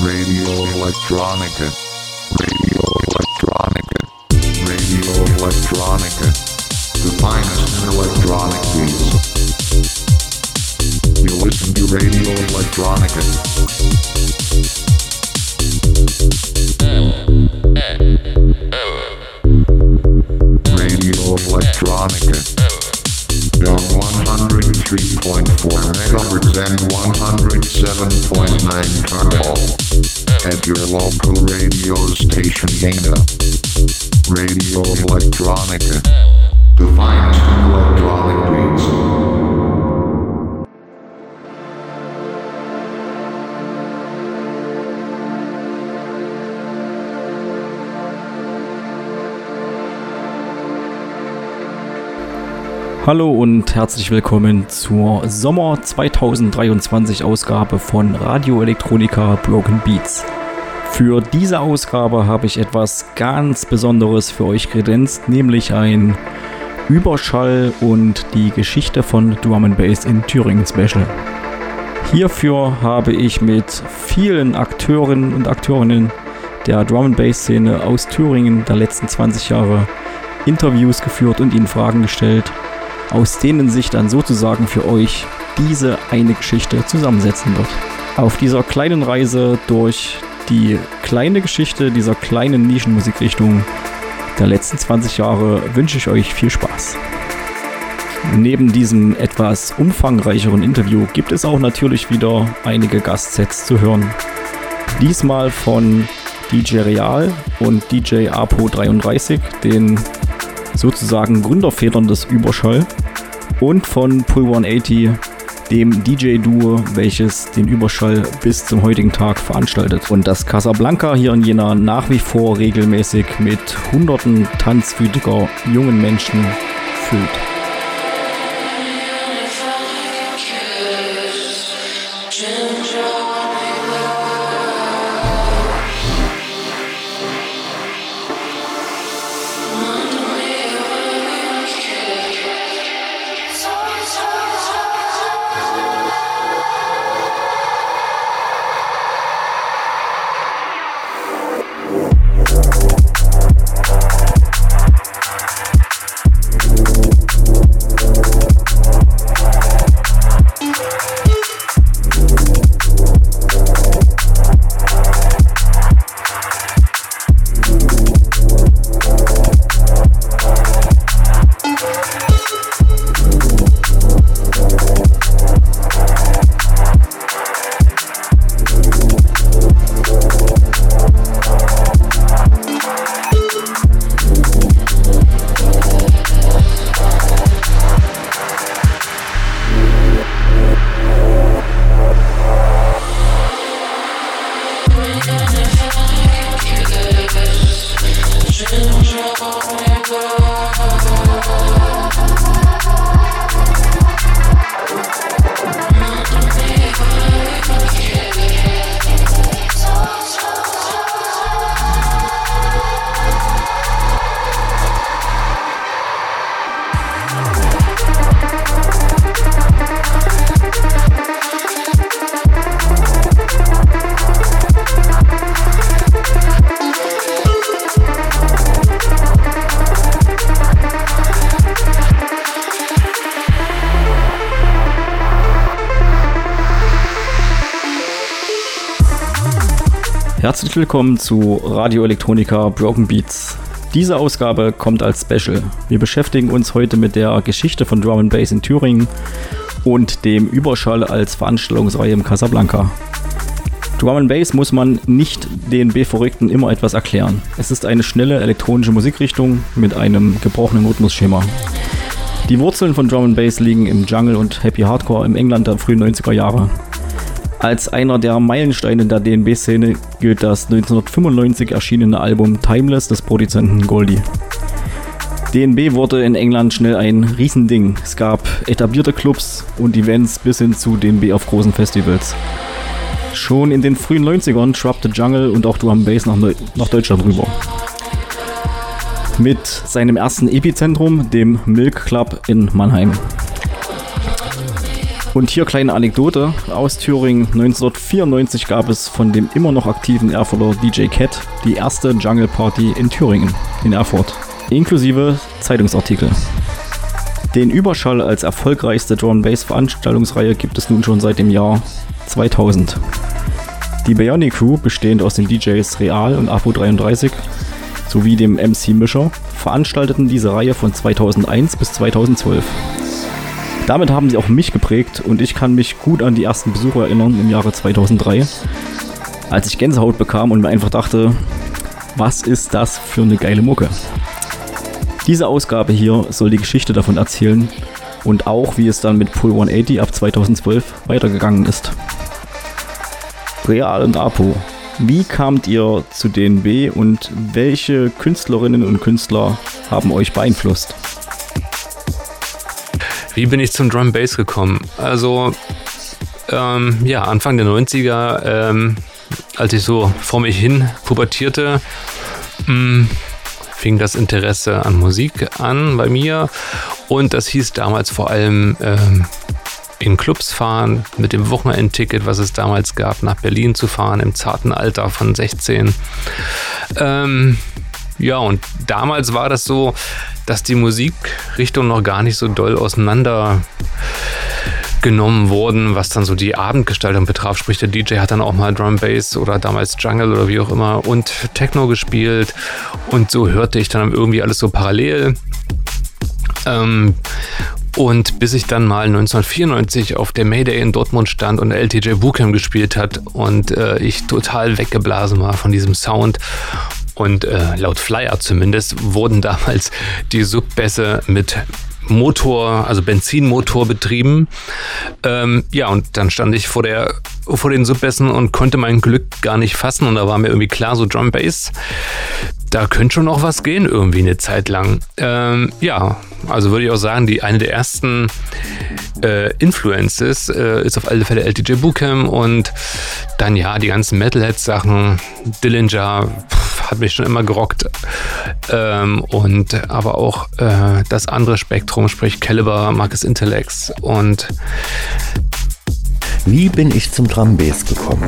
Radio Electronica. Radio Electronica. Radio Electronica. The finest in electronic beats. You listen to Radio Electronica. 103.4 MHz and 107.9 Carmel. At your local radio station Dana. Radio Electronica. In electronic beats. Hallo und herzlich willkommen zur Sommer 2023 Ausgabe von Radio Elektronika Broken Beats. Für diese Ausgabe habe ich etwas ganz Besonderes für euch kredenzt, nämlich ein Überschall und die Geschichte von Drum and Bass in Thüringen Special. Hierfür habe ich mit vielen Akteuren und Akteurinnen der Drum and Bass Szene aus Thüringen der letzten 20 Jahre Interviews geführt und ihnen Fragen gestellt, aus denen sich dann sozusagen für euch diese eine Geschichte zusammensetzen wird. Auf dieser kleinen Reise durch die kleine Geschichte dieser kleinen Nischenmusikrichtung der letzten 20 Jahre wünsche ich euch viel Spaß. Neben diesem etwas umfangreicheren Interview gibt es auch natürlich wieder einige Gastsets zu hören. Diesmal von DJ Real und DJ Apo33, den sozusagen Gründervätern des Überschall, und von Pull 180, dem DJ-Duo, welches den Überschall bis zum heutigen Tag veranstaltet. Und das Casablanca hier in Jena nach wie vor regelmäßig mit hunderten tanzwütiger jungen Menschen füllt. Willkommen zu Radio Elektronika Broken Beats. Diese Ausgabe kommt als Special. Wir beschäftigen uns heute mit der Geschichte von Drum and Bass in Thüringen und dem Überschall als Veranstaltungsreihe im Casablanca. Drum and Bass muss man nicht den B-Verrückten immer etwas erklären. Es ist eine schnelle elektronische Musikrichtung mit einem gebrochenen Rhythmusschema. Die Wurzeln von Drum and Bass liegen im Jungle und Happy Hardcore im England der frühen 90er Jahre. Als einer der Meilensteine der DNB-Szene gilt das 1995 erschienene Album Timeless des Produzenten Goldie. DNB wurde in England schnell ein Riesending. Es gab etablierte Clubs und Events bis hin zu DNB auf großen Festivals. Schon in den frühen 90ern schwappte Jungle und auch Drum Bass nach, nach Deutschland rüber. Mit seinem ersten Epizentrum, dem Milk Club in Mannheim. Und hier kleine Anekdote aus Thüringen. 1994 gab es von dem immer noch aktiven Erfurter DJ Cat die erste Jungle Party in Thüringen, in Erfurt. Inklusive Zeitungsartikel. Den Überschall als erfolgreichste Drum Bass Veranstaltungsreihe gibt es nun schon seit dem Jahr 2000. Die Bionic Crew, bestehend aus den DJs Real und Apo 33 sowie dem MC Mischer, veranstalteten diese Reihe von 2001 bis 2012. Damit haben sie auch mich geprägt und ich kann mich gut an die ersten Besucher erinnern im Jahre 2003, als ich Gänsehaut bekam und mir einfach dachte, was ist das für eine geile Mucke? Diese Ausgabe hier soll die Geschichte davon erzählen und auch wie es dann mit Pull 180 ab 2012 weitergegangen ist. Real und Apo, wie kamt ihr zu DNB und welche Künstlerinnen und Künstler haben euch beeinflusst? Wie bin ich zum Drum Bass gekommen? Also, ähm, ja, Anfang der 90er, ähm, als ich so vor mich hin pubertierte, mh, hm, fing das Interesse an Musik an bei mir. Und das hieß damals vor allem ähm, in Clubs fahren, mit dem Wochenendticket, was es damals gab, nach Berlin zu fahren, im zarten Alter von 16. Ähm, ja, und damals war das so, dass die Musikrichtungen noch gar nicht so doll auseinander genommen wurden, was dann so die Abendgestaltung betraf. Sprich, der DJ hat dann auch mal Drum Bass oder damals Jungle oder wie auch immer und Techno gespielt. Und so hörte ich dann irgendwie alles so parallel. Ähm, und bis ich dann mal 1994 auf der Mayday in Dortmund stand und LTJ Bootcamp gespielt hat und äh, ich total weggeblasen war von diesem Sound und äh, laut Flyer zumindest wurden damals die Subbässe mit Motor, also Benzinmotor betrieben. Ähm, ja, und dann stand ich vor der vor den Subbässen und konnte mein Glück gar nicht fassen und da war mir irgendwie klar, so Drum Bass, da könnte schon noch was gehen irgendwie eine Zeit lang. Ähm, ja, also würde ich auch sagen, die eine der ersten äh, Influences äh, ist auf alle Fälle LTJ Bootcamp und dann ja die ganzen Metalhead-Sachen, Dillinger, pff, hat mich schon immer gerockt ähm, und aber auch äh, das andere Spektrum, sprich Caliber, Marcus Intellects und wie bin ich zum Drumbass gekommen?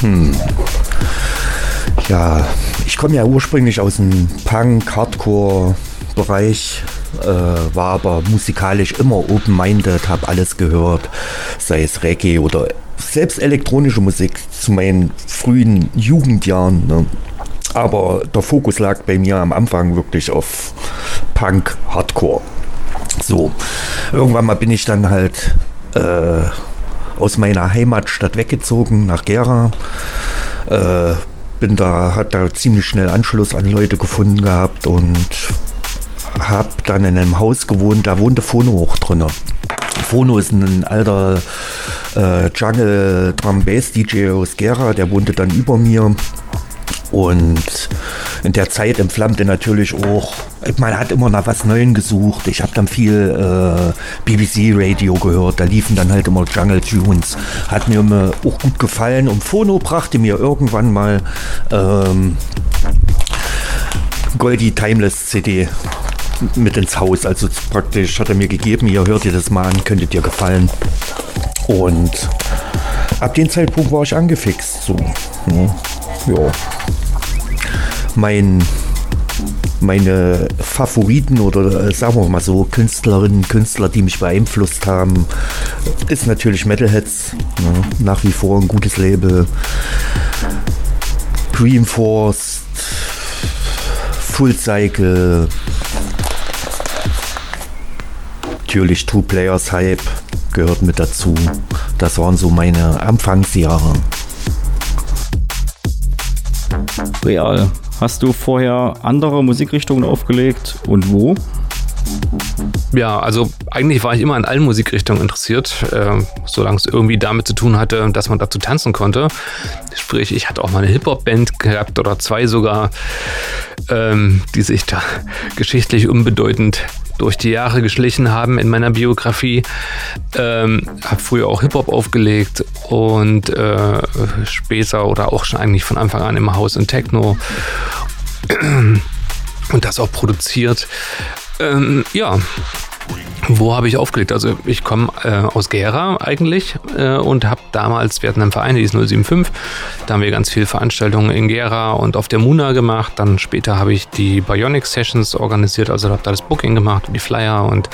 Hm. Ja, ich komme ja ursprünglich aus dem Punk, Hardcore-Bereich, äh, war aber musikalisch immer open-minded, habe alles gehört, sei es Reggae oder selbst elektronische Musik zu meinen frühen Jugendjahren. Ne? Aber der Fokus lag bei mir am Anfang wirklich auf Punk, Hardcore. So, irgendwann mal bin ich dann halt äh, aus meiner Heimatstadt weggezogen nach Gera. Äh, bin da, hat da ziemlich schnell Anschluss an Leute gefunden gehabt und habe dann in einem Haus gewohnt, da wohnte Fono hoch drin. Fono ist ein alter äh, Jungle Drum Bass DJ aus Gera, der wohnte dann über mir und in der Zeit entflammte natürlich auch, man hat immer nach was Neuem gesucht. Ich habe dann viel äh, BBC Radio gehört, da liefen dann halt immer Jungle Tunes. Hat mir immer auch gut gefallen und Phono brachte mir irgendwann mal ähm, Goldie Timeless CD mit ins Haus. Also praktisch hat er mir gegeben, ihr hört ihr das mal an, könntet dir gefallen. Und ab dem Zeitpunkt war ich angefixt. So. Ne? Ja. Mein, meine Favoriten oder äh, sagen wir mal so Künstlerinnen, Künstler, die mich beeinflusst haben, ist natürlich Metalheads. Ne? Nach wie vor ein gutes Label. Dreamforce, Full Cycle, natürlich Two Players Hype gehört mit dazu. Das waren so meine Anfangsjahre. Real. Hast du vorher andere Musikrichtungen aufgelegt und wo? Ja, also eigentlich war ich immer in allen Musikrichtungen interessiert, äh, solange es irgendwie damit zu tun hatte, dass man dazu tanzen konnte. Sprich, ich hatte auch mal eine Hip-Hop-Band gehabt oder zwei sogar, ähm, die sich da geschichtlich unbedeutend durch die Jahre geschlichen haben in meiner Biografie. Ähm, habe früher auch Hip-Hop aufgelegt und äh, später oder auch schon eigentlich von Anfang an immer House und Techno und das auch produziert. Ähm, ja, wo habe ich aufgelegt? Also ich komme äh, aus Gera eigentlich äh, und habe damals, wir hatten einen Verein, die ist 075, da haben wir ganz viele Veranstaltungen in Gera und auf der Muna gemacht. Dann später habe ich die Bionic Sessions organisiert, also habe da das Booking gemacht und die Flyer und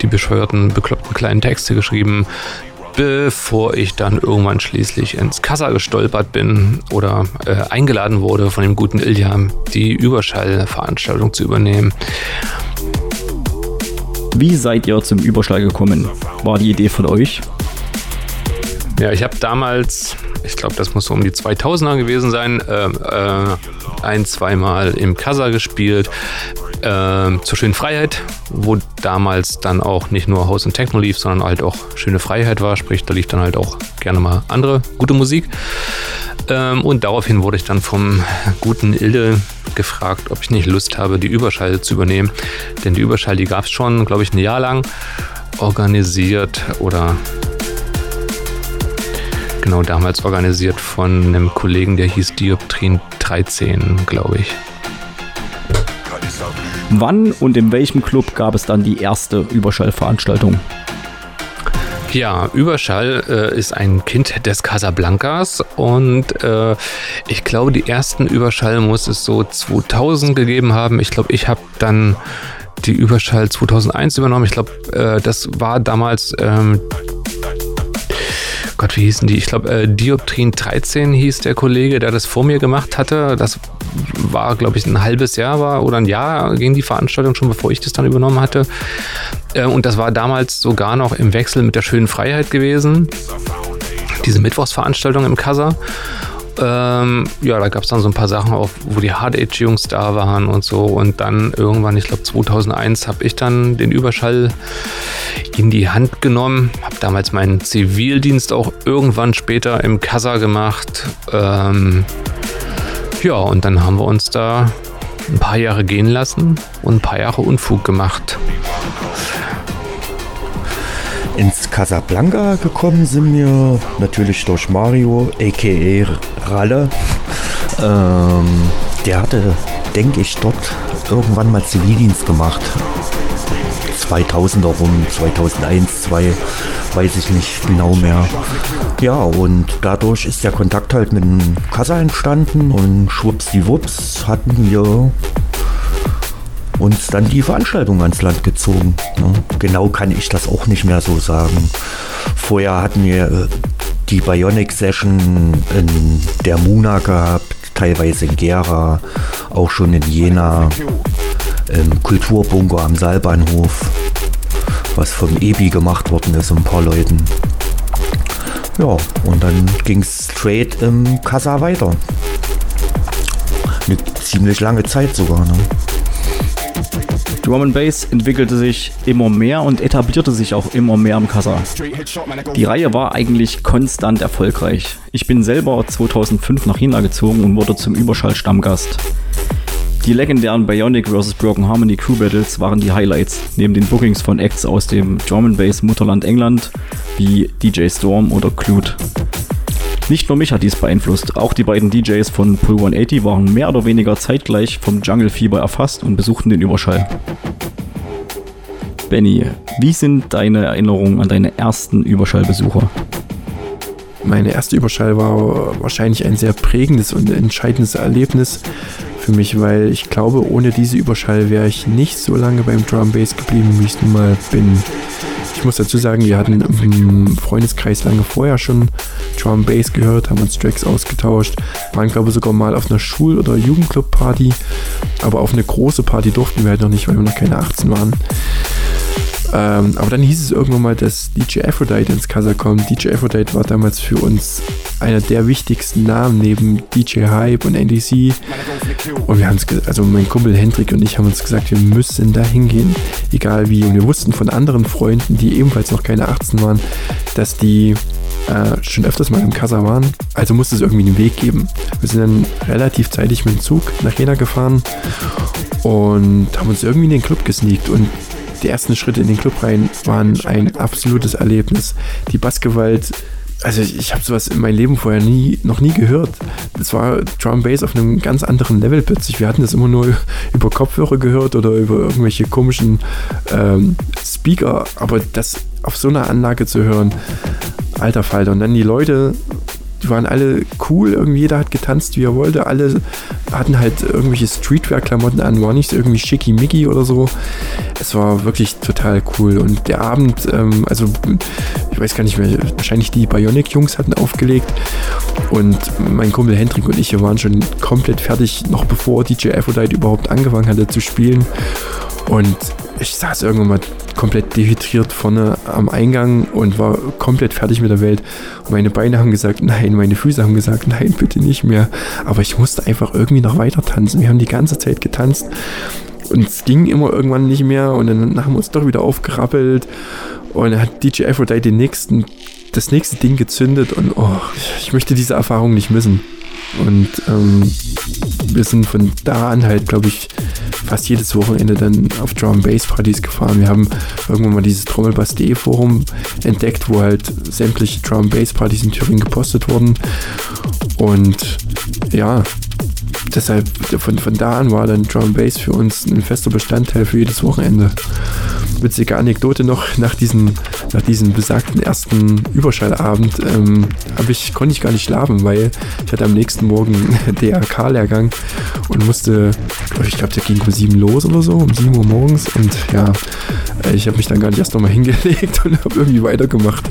die bescheuerten, bekloppten kleinen Texte geschrieben bevor ich dann irgendwann schließlich ins Kassa gestolpert bin oder äh, eingeladen wurde von dem guten Ilja, die Überschallveranstaltung zu übernehmen. Wie seid ihr zum Überschall gekommen? War die Idee von euch? Ja, ich habe damals, ich glaube, das muss so um die 2000er gewesen sein, äh, äh, ein, zweimal im Casa gespielt. Äh, zur schönen Freiheit, wo damals dann auch nicht nur House und Techno lief, sondern halt auch schöne Freiheit war. Sprich, da lief dann halt auch gerne mal andere gute Musik. Ähm, und daraufhin wurde ich dann vom guten Ilde gefragt, ob ich nicht Lust habe, die Überschall zu übernehmen. Denn die Überschall, die gab es schon, glaube ich, ein Jahr lang organisiert oder genau damals organisiert von einem Kollegen, der hieß Dioptrin 13, glaube ich. Wann und in welchem Club gab es dann die erste Überschallveranstaltung? Ja, Überschall äh, ist ein Kind des Casablancas und äh, ich glaube, die ersten Überschall muss es so 2000 gegeben haben. Ich glaube, ich habe dann die Überschall 2001 übernommen. Ich glaube, äh, das war damals ähm, Gott, wie hießen die? Ich glaube, äh, Dioptrin 13 hieß der Kollege, der das vor mir gemacht hatte. Das war, glaube ich, ein halbes Jahr war oder ein Jahr ging die Veranstaltung schon, bevor ich das dann übernommen hatte. Äh, und das war damals sogar noch im Wechsel mit der schönen Freiheit gewesen. Diese Mittwochsveranstaltung im Kassa. Ähm, ja, da gab es dann so ein paar Sachen auch, wo die Hard Age Jungs da waren und so. Und dann irgendwann, ich glaube 2001, habe ich dann den Überschall in die Hand genommen. Habe damals meinen Zivildienst auch irgendwann später im Kassa gemacht. Ähm, ja, und dann haben wir uns da ein paar Jahre gehen lassen und ein paar Jahre Unfug gemacht. Ins Casablanca gekommen sind wir natürlich durch Mario, a.k.a. Ralle. Ähm, der hatte, denke ich, dort irgendwann mal Zivildienst gemacht. 2000er rum, 2001, 2, weiß ich nicht genau mehr. Ja, und dadurch ist der Kontakt halt mit dem Kassa entstanden und schwuppsdiwupps hatten wir uns dann die Veranstaltung ans Land gezogen. Ne? Genau kann ich das auch nicht mehr so sagen. Vorher hatten wir äh, die Bionic Session in der Muna gehabt, teilweise in Gera, auch schon in Jena, im Kulturbunker am Saalbahnhof, was vom EBI gemacht worden ist, ein paar Leuten. Ja, und dann ging es straight im Kassa weiter. Eine ziemlich lange Zeit sogar. Ne? Drum and Bass entwickelte sich immer mehr und etablierte sich auch immer mehr im Kassa. Die Reihe war eigentlich konstant erfolgreich. Ich bin selber 2005 nach China gezogen und wurde zum Überschall-Stammgast. Die legendären Bionic vs. Broken Harmony Crew Battles waren die Highlights, neben den Bookings von Acts aus dem Drum and Bass Mutterland England wie DJ Storm oder Clute. Nicht nur mich hat dies beeinflusst, auch die beiden DJs von Pull 180 waren mehr oder weniger zeitgleich vom Jungle Fieber erfasst und besuchten den Überschall. Benny, wie sind deine Erinnerungen an deine ersten Überschallbesucher? Meine erste Überschall war wahrscheinlich ein sehr prägendes und entscheidendes Erlebnis für mich, weil ich glaube, ohne diese Überschall wäre ich nicht so lange beim Drum Bass geblieben, wie ich es nun mal bin. Ich muss dazu sagen, wir hatten im Freundeskreis lange vorher schon Drum Bass gehört, haben uns Tracks ausgetauscht, waren glaube ich sogar mal auf einer Schul- oder Jugendclub-Party, aber auf eine große Party durften wir halt noch nicht, weil wir noch keine 18 waren. Ähm, aber dann hieß es irgendwann mal, dass DJ Aphrodite ins Casa kommt. DJ Aphrodite war damals für uns einer der wichtigsten Namen neben DJ Hype und NDC. Und wir haben uns, also mein Kumpel Hendrik und ich haben uns gesagt, wir müssen da hingehen, egal wie. Und wir wussten von anderen Freunden, die ebenfalls noch keine 18 waren, dass die äh, schon öfters mal im Casa waren. Also musste es irgendwie einen Weg geben. Wir sind dann relativ zeitig mit dem Zug nach Jena gefahren und haben uns irgendwie in den Club gesneakt und die ersten Schritte in den Club rein waren ein absolutes Erlebnis. Die Bassgewalt also ich, ich habe sowas in meinem Leben vorher nie, noch nie gehört. Das war Drum Bass auf einem ganz anderen Level plötzlich. Wir hatten das immer nur über Kopfhörer gehört oder über irgendwelche komischen ähm, Speaker, aber das auf so einer Anlage zu hören, alter Falter. Und dann die Leute die waren alle cool, irgendwie jeder hat getanzt, wie er wollte. Alle hatten halt irgendwelche Streetwear-Klamotten an, war nicht irgendwie schickimicki oder so. Es war wirklich total cool. Und der Abend, ähm, also ich weiß gar nicht mehr, wahrscheinlich die Bionic-Jungs hatten aufgelegt. Und mein Kumpel Hendrik und ich, wir waren schon komplett fertig, noch bevor DJ Aphrodite überhaupt angefangen hatte zu spielen. Und ich saß irgendwann mal komplett dehydriert vorne am Eingang und war komplett fertig mit der Welt. Und meine Beine haben gesagt, nein, meine Füße haben gesagt, nein, bitte nicht mehr. Aber ich musste einfach irgendwie noch weiter tanzen. Wir haben die ganze Zeit getanzt und es ging immer irgendwann nicht mehr und dann haben wir uns doch wieder aufgerappelt und dann hat DJ Aphrodite den nächsten, das nächste Ding gezündet und oh, ich möchte diese Erfahrung nicht missen. Und ähm, wir sind von da an halt, glaube ich, fast jedes Wochenende dann auf Drum Bass Partys gefahren. Wir haben irgendwann mal dieses Trommelbass.de Forum entdeckt, wo halt sämtliche Drum Bass Partys in Thüringen gepostet wurden. Und ja, deshalb von, von da an war dann Drum Bass für uns ein fester Bestandteil für jedes Wochenende witzige Anekdote noch nach diesem, nach diesem besagten ersten Überschallabend ähm, ich, konnte ich gar nicht schlafen, weil ich hatte am nächsten Morgen DRK-Lehrgang und musste, ich glaube, der ging um sieben los oder so, um sieben Uhr morgens und ja, ich habe mich dann gar nicht erst nochmal hingelegt und habe irgendwie weitergemacht.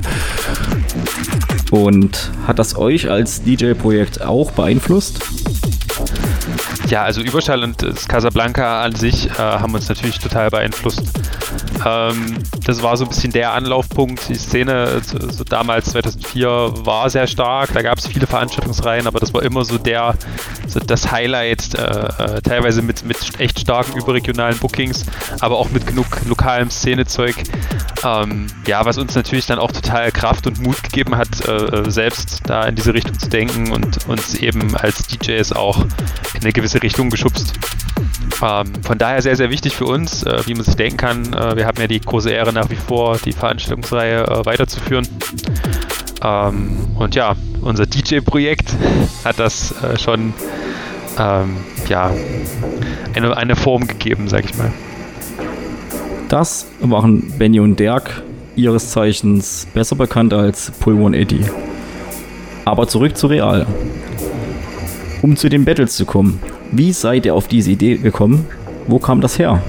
Und hat das euch als DJ-Projekt auch beeinflusst? Ja, also Überschall und das Casablanca an sich äh, haben uns natürlich total beeinflusst. Ähm, das war so ein bisschen der Anlaufpunkt. Die Szene so, so damals 2004 war sehr stark. Da gab es viele Veranstaltungsreihen, aber das war immer so der, so das Highlight. Äh, äh, teilweise mit, mit echt starken überregionalen Bookings, aber auch mit genug lokalem Szenezeug. Ähm, ja, was uns natürlich dann auch total Kraft und Mut gegeben hat, äh, selbst da in diese Richtung zu denken und uns eben als DJs auch in eine gewisse Richtung geschubst. Ähm, von daher sehr, sehr wichtig für uns, äh, wie man sich denken kann. Äh, wir haben ja die große Ehre nach wie vor, die Veranstaltungsreihe äh, weiterzuführen. Ähm, und ja, unser DJ-Projekt hat das äh, schon ähm, ja, eine, eine Form gegeben, sag ich mal. Das waren Benny und Dirk, ihres Zeichens besser bekannt als Pull 180. Aber zurück zu Real. Um zu den Battles zu kommen, wie seid ihr auf diese Idee gekommen? Wo kam das her?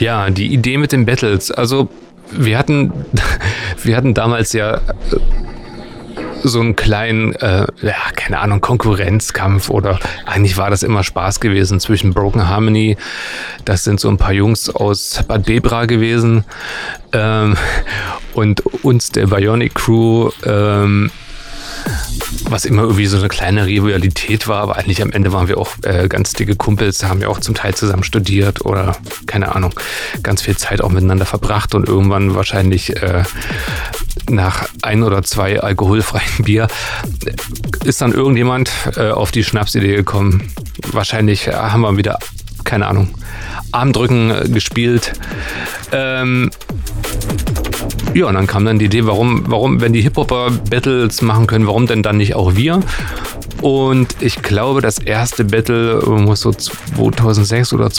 Ja, die Idee mit den Battles. Also wir hatten, wir hatten damals ja äh, so einen kleinen, äh, ja, keine Ahnung, Konkurrenzkampf oder eigentlich war das immer Spaß gewesen zwischen Broken Harmony, das sind so ein paar Jungs aus Bad Debra gewesen, ähm, und uns, der Bionic Crew, ähm, was immer irgendwie so eine kleine Rivalität war, aber eigentlich am Ende waren wir auch äh, ganz dicke Kumpels, haben ja auch zum Teil zusammen studiert oder keine Ahnung, ganz viel Zeit auch miteinander verbracht und irgendwann wahrscheinlich äh, nach ein oder zwei alkoholfreien Bier ist dann irgendjemand äh, auf die Schnapsidee gekommen. Wahrscheinlich äh, haben wir wieder, keine Ahnung, Armdrücken äh, gespielt. Ähm, ja, und dann kam dann die Idee, warum, warum, wenn die Hip-Hopper Battles machen können, warum denn dann nicht auch wir? Und ich glaube, das erste Battle muss so 2006 oder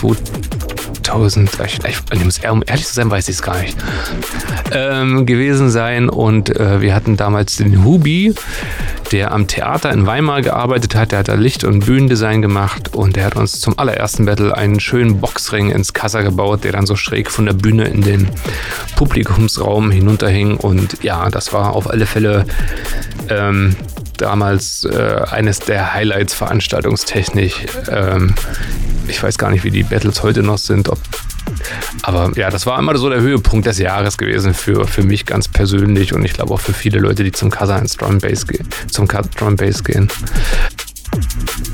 2000, ich, ich, muss, um ehrlich zu sein, weiß ich es gar nicht, ähm, gewesen sein. Und äh, wir hatten damals den Hubi, der am Theater in Weimar gearbeitet hat. Der hat da Licht- und Bühnendesign gemacht und der hat uns zum allerersten Battle einen schönen Boxring ins Kassa gebaut, der dann so schräg von der Bühne in den Publikumsraum hinunterhing. Und ja, das war auf alle Fälle ähm, damals äh, eines der Highlights veranstaltungstechnisch. Ähm, ich weiß gar nicht, wie die Battles heute noch sind, ob aber ja, das war immer so der Höhepunkt des Jahres gewesen für, für mich ganz persönlich und ich glaube auch für viele Leute, die zum Kazans Drum Bass gehen, zum Drum Bass gehen.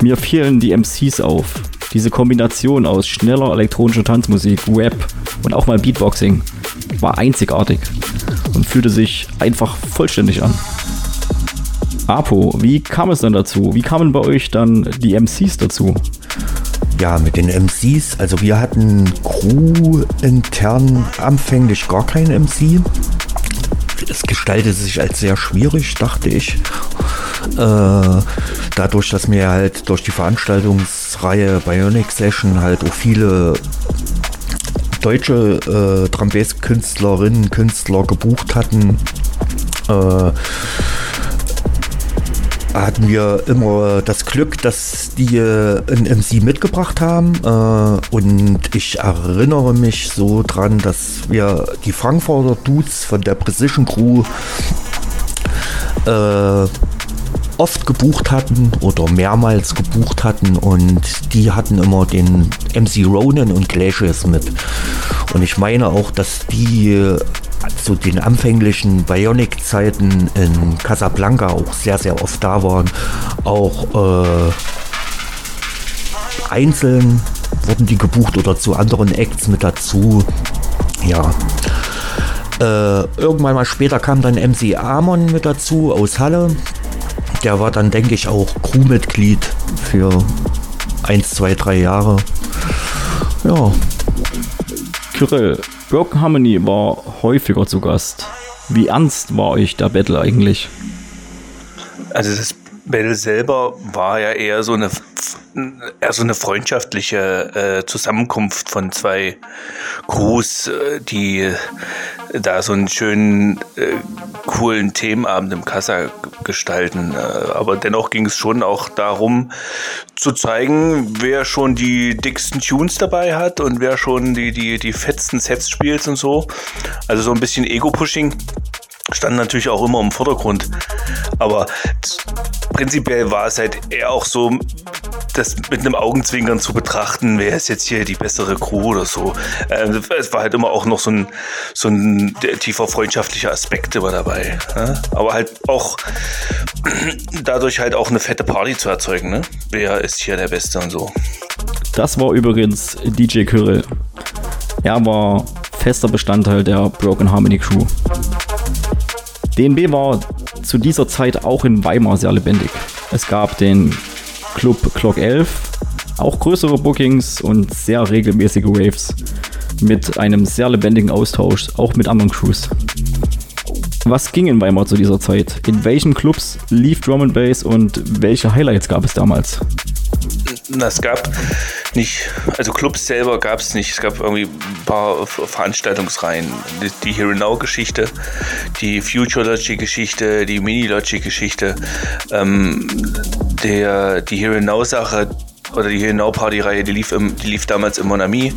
Mir fielen die MCs auf. Diese Kombination aus schneller elektronischer Tanzmusik, Rap und auch mal Beatboxing war einzigartig und fühlte sich einfach vollständig an. Apo, wie kam es dann dazu? Wie kamen bei euch dann die MCs dazu? Ja, mit den MCs, also wir hatten Crew intern anfänglich gar keinen MC. es gestaltete sich als sehr schwierig, dachte ich. Äh, dadurch, dass mir halt durch die Veranstaltungsreihe Bionic Session halt auch viele deutsche äh, Drum Künstlerinnen, Künstler gebucht hatten, äh, hatten wir immer das Glück, dass die äh, ein MC mitgebracht haben. Äh, und ich erinnere mich so dran, dass wir die Frankfurter Dudes von der Precision Crew äh, oft gebucht hatten oder mehrmals gebucht hatten und die hatten immer den MC Ronan und Glaciers mit. Und ich meine auch, dass die zu den anfänglichen Bionic-Zeiten in Casablanca auch sehr, sehr oft da waren. Auch äh, einzeln wurden die gebucht oder zu anderen Acts mit dazu. Ja. Äh, irgendwann mal später kam dann MC Amon mit dazu aus Halle. Der war dann, denke ich, auch Crewmitglied für 1, 2, 3 Jahre. Ja. Kyrill, Broken Harmony war häufiger zu Gast. Wie ernst war euch der Battle eigentlich? Also das Battle selber war ja eher so eine eher so eine freundschaftliche äh, Zusammenkunft von zwei Crews, äh, die da so einen schönen, äh, coolen Themenabend im Kassa gestalten. Äh, aber dennoch ging es schon auch darum zu zeigen, wer schon die dicksten Tunes dabei hat und wer schon die, die, die fetzten Sets spielt und so. Also so ein bisschen Ego-Pushing stand natürlich auch immer im Vordergrund. Aber prinzipiell war es halt eher auch so, das mit einem Augenzwinkern zu betrachten, wer ist jetzt hier die bessere Crew oder so. Äh, es war halt immer auch noch so ein, so ein tiefer freundschaftlicher Aspekt immer dabei. Ja? Aber halt auch dadurch halt auch eine fette Party zu erzeugen. Ne? Wer ist hier der Beste und so. Das war übrigens DJ Kyrill. Er war fester Bestandteil der Broken Harmony Crew. DNB war zu dieser Zeit auch in Weimar sehr lebendig. Es gab den Club Clock 11, auch größere Bookings und sehr regelmäßige Waves mit einem sehr lebendigen Austausch, auch mit anderen Crews. Was ging in Weimar zu dieser Zeit? In welchen Clubs lief Drum and Bass und welche Highlights gab es damals? Es gab nicht, also Clubs selber gab es nicht. Es gab irgendwie ein paar Veranstaltungsreihen. Die, die Here Now Geschichte, die Future Logic Geschichte, die Mini Logic Geschichte, ähm, der, die Here Now Sache, oder die Here Now Party Reihe, die lief, im, die lief damals im Monami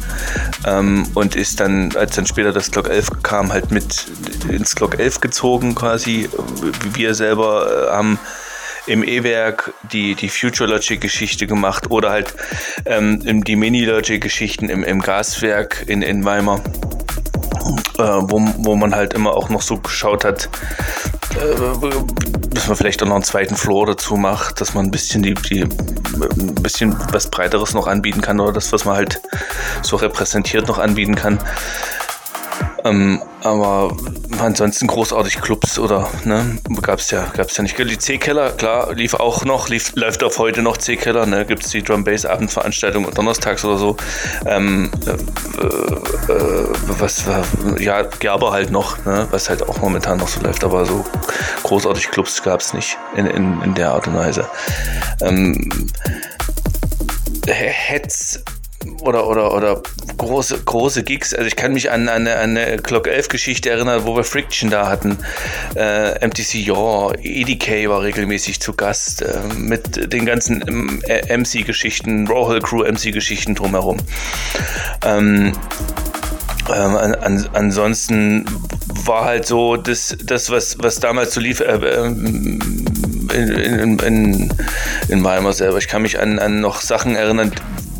ähm, und ist dann, als dann später das Glock 11 kam, halt mit ins Glock 11 gezogen quasi. Wir selber äh, haben im E-Werk die, die Future Logic Geschichte gemacht oder halt ähm, die Mini Logic Geschichten im, im Gaswerk in, in Weimar. Äh, wo, wo man halt immer auch noch so geschaut hat, äh, dass man vielleicht auch noch einen zweiten Floor dazu macht, dass man ein bisschen die, die ein bisschen was Breiteres noch anbieten kann oder das, was man halt so repräsentiert noch anbieten kann. Ähm, aber ansonsten großartig Clubs oder ne, gab's ja, gab's ja nicht. Die C-Keller, klar, lief auch noch, lief, läuft auf heute noch C-Keller, ne, gibt's die Drum Bass Abendveranstaltung donnerstags oder so. Ähm, äh, äh, was war, ja, Gerber halt noch, ne, was halt auch momentan noch so läuft, aber so großartig Clubs gab's nicht in, in, in der Art und Weise. Ähm, Hetz oder, oder, oder große, große Gigs. Also ich kann mich an, an, an eine Clock 11 Geschichte erinnern, wo wir Friction da hatten. Äh, MTC ja, EDK war regelmäßig zu Gast äh, mit den ganzen MC-Geschichten, Rawhall Crew MC-Geschichten drumherum. Ähm, ähm, an, ansonsten war halt so das, das was, was damals so lief, äh, ähm, in, in, in, in Weimar selber. Ich kann mich an, an noch Sachen erinnern,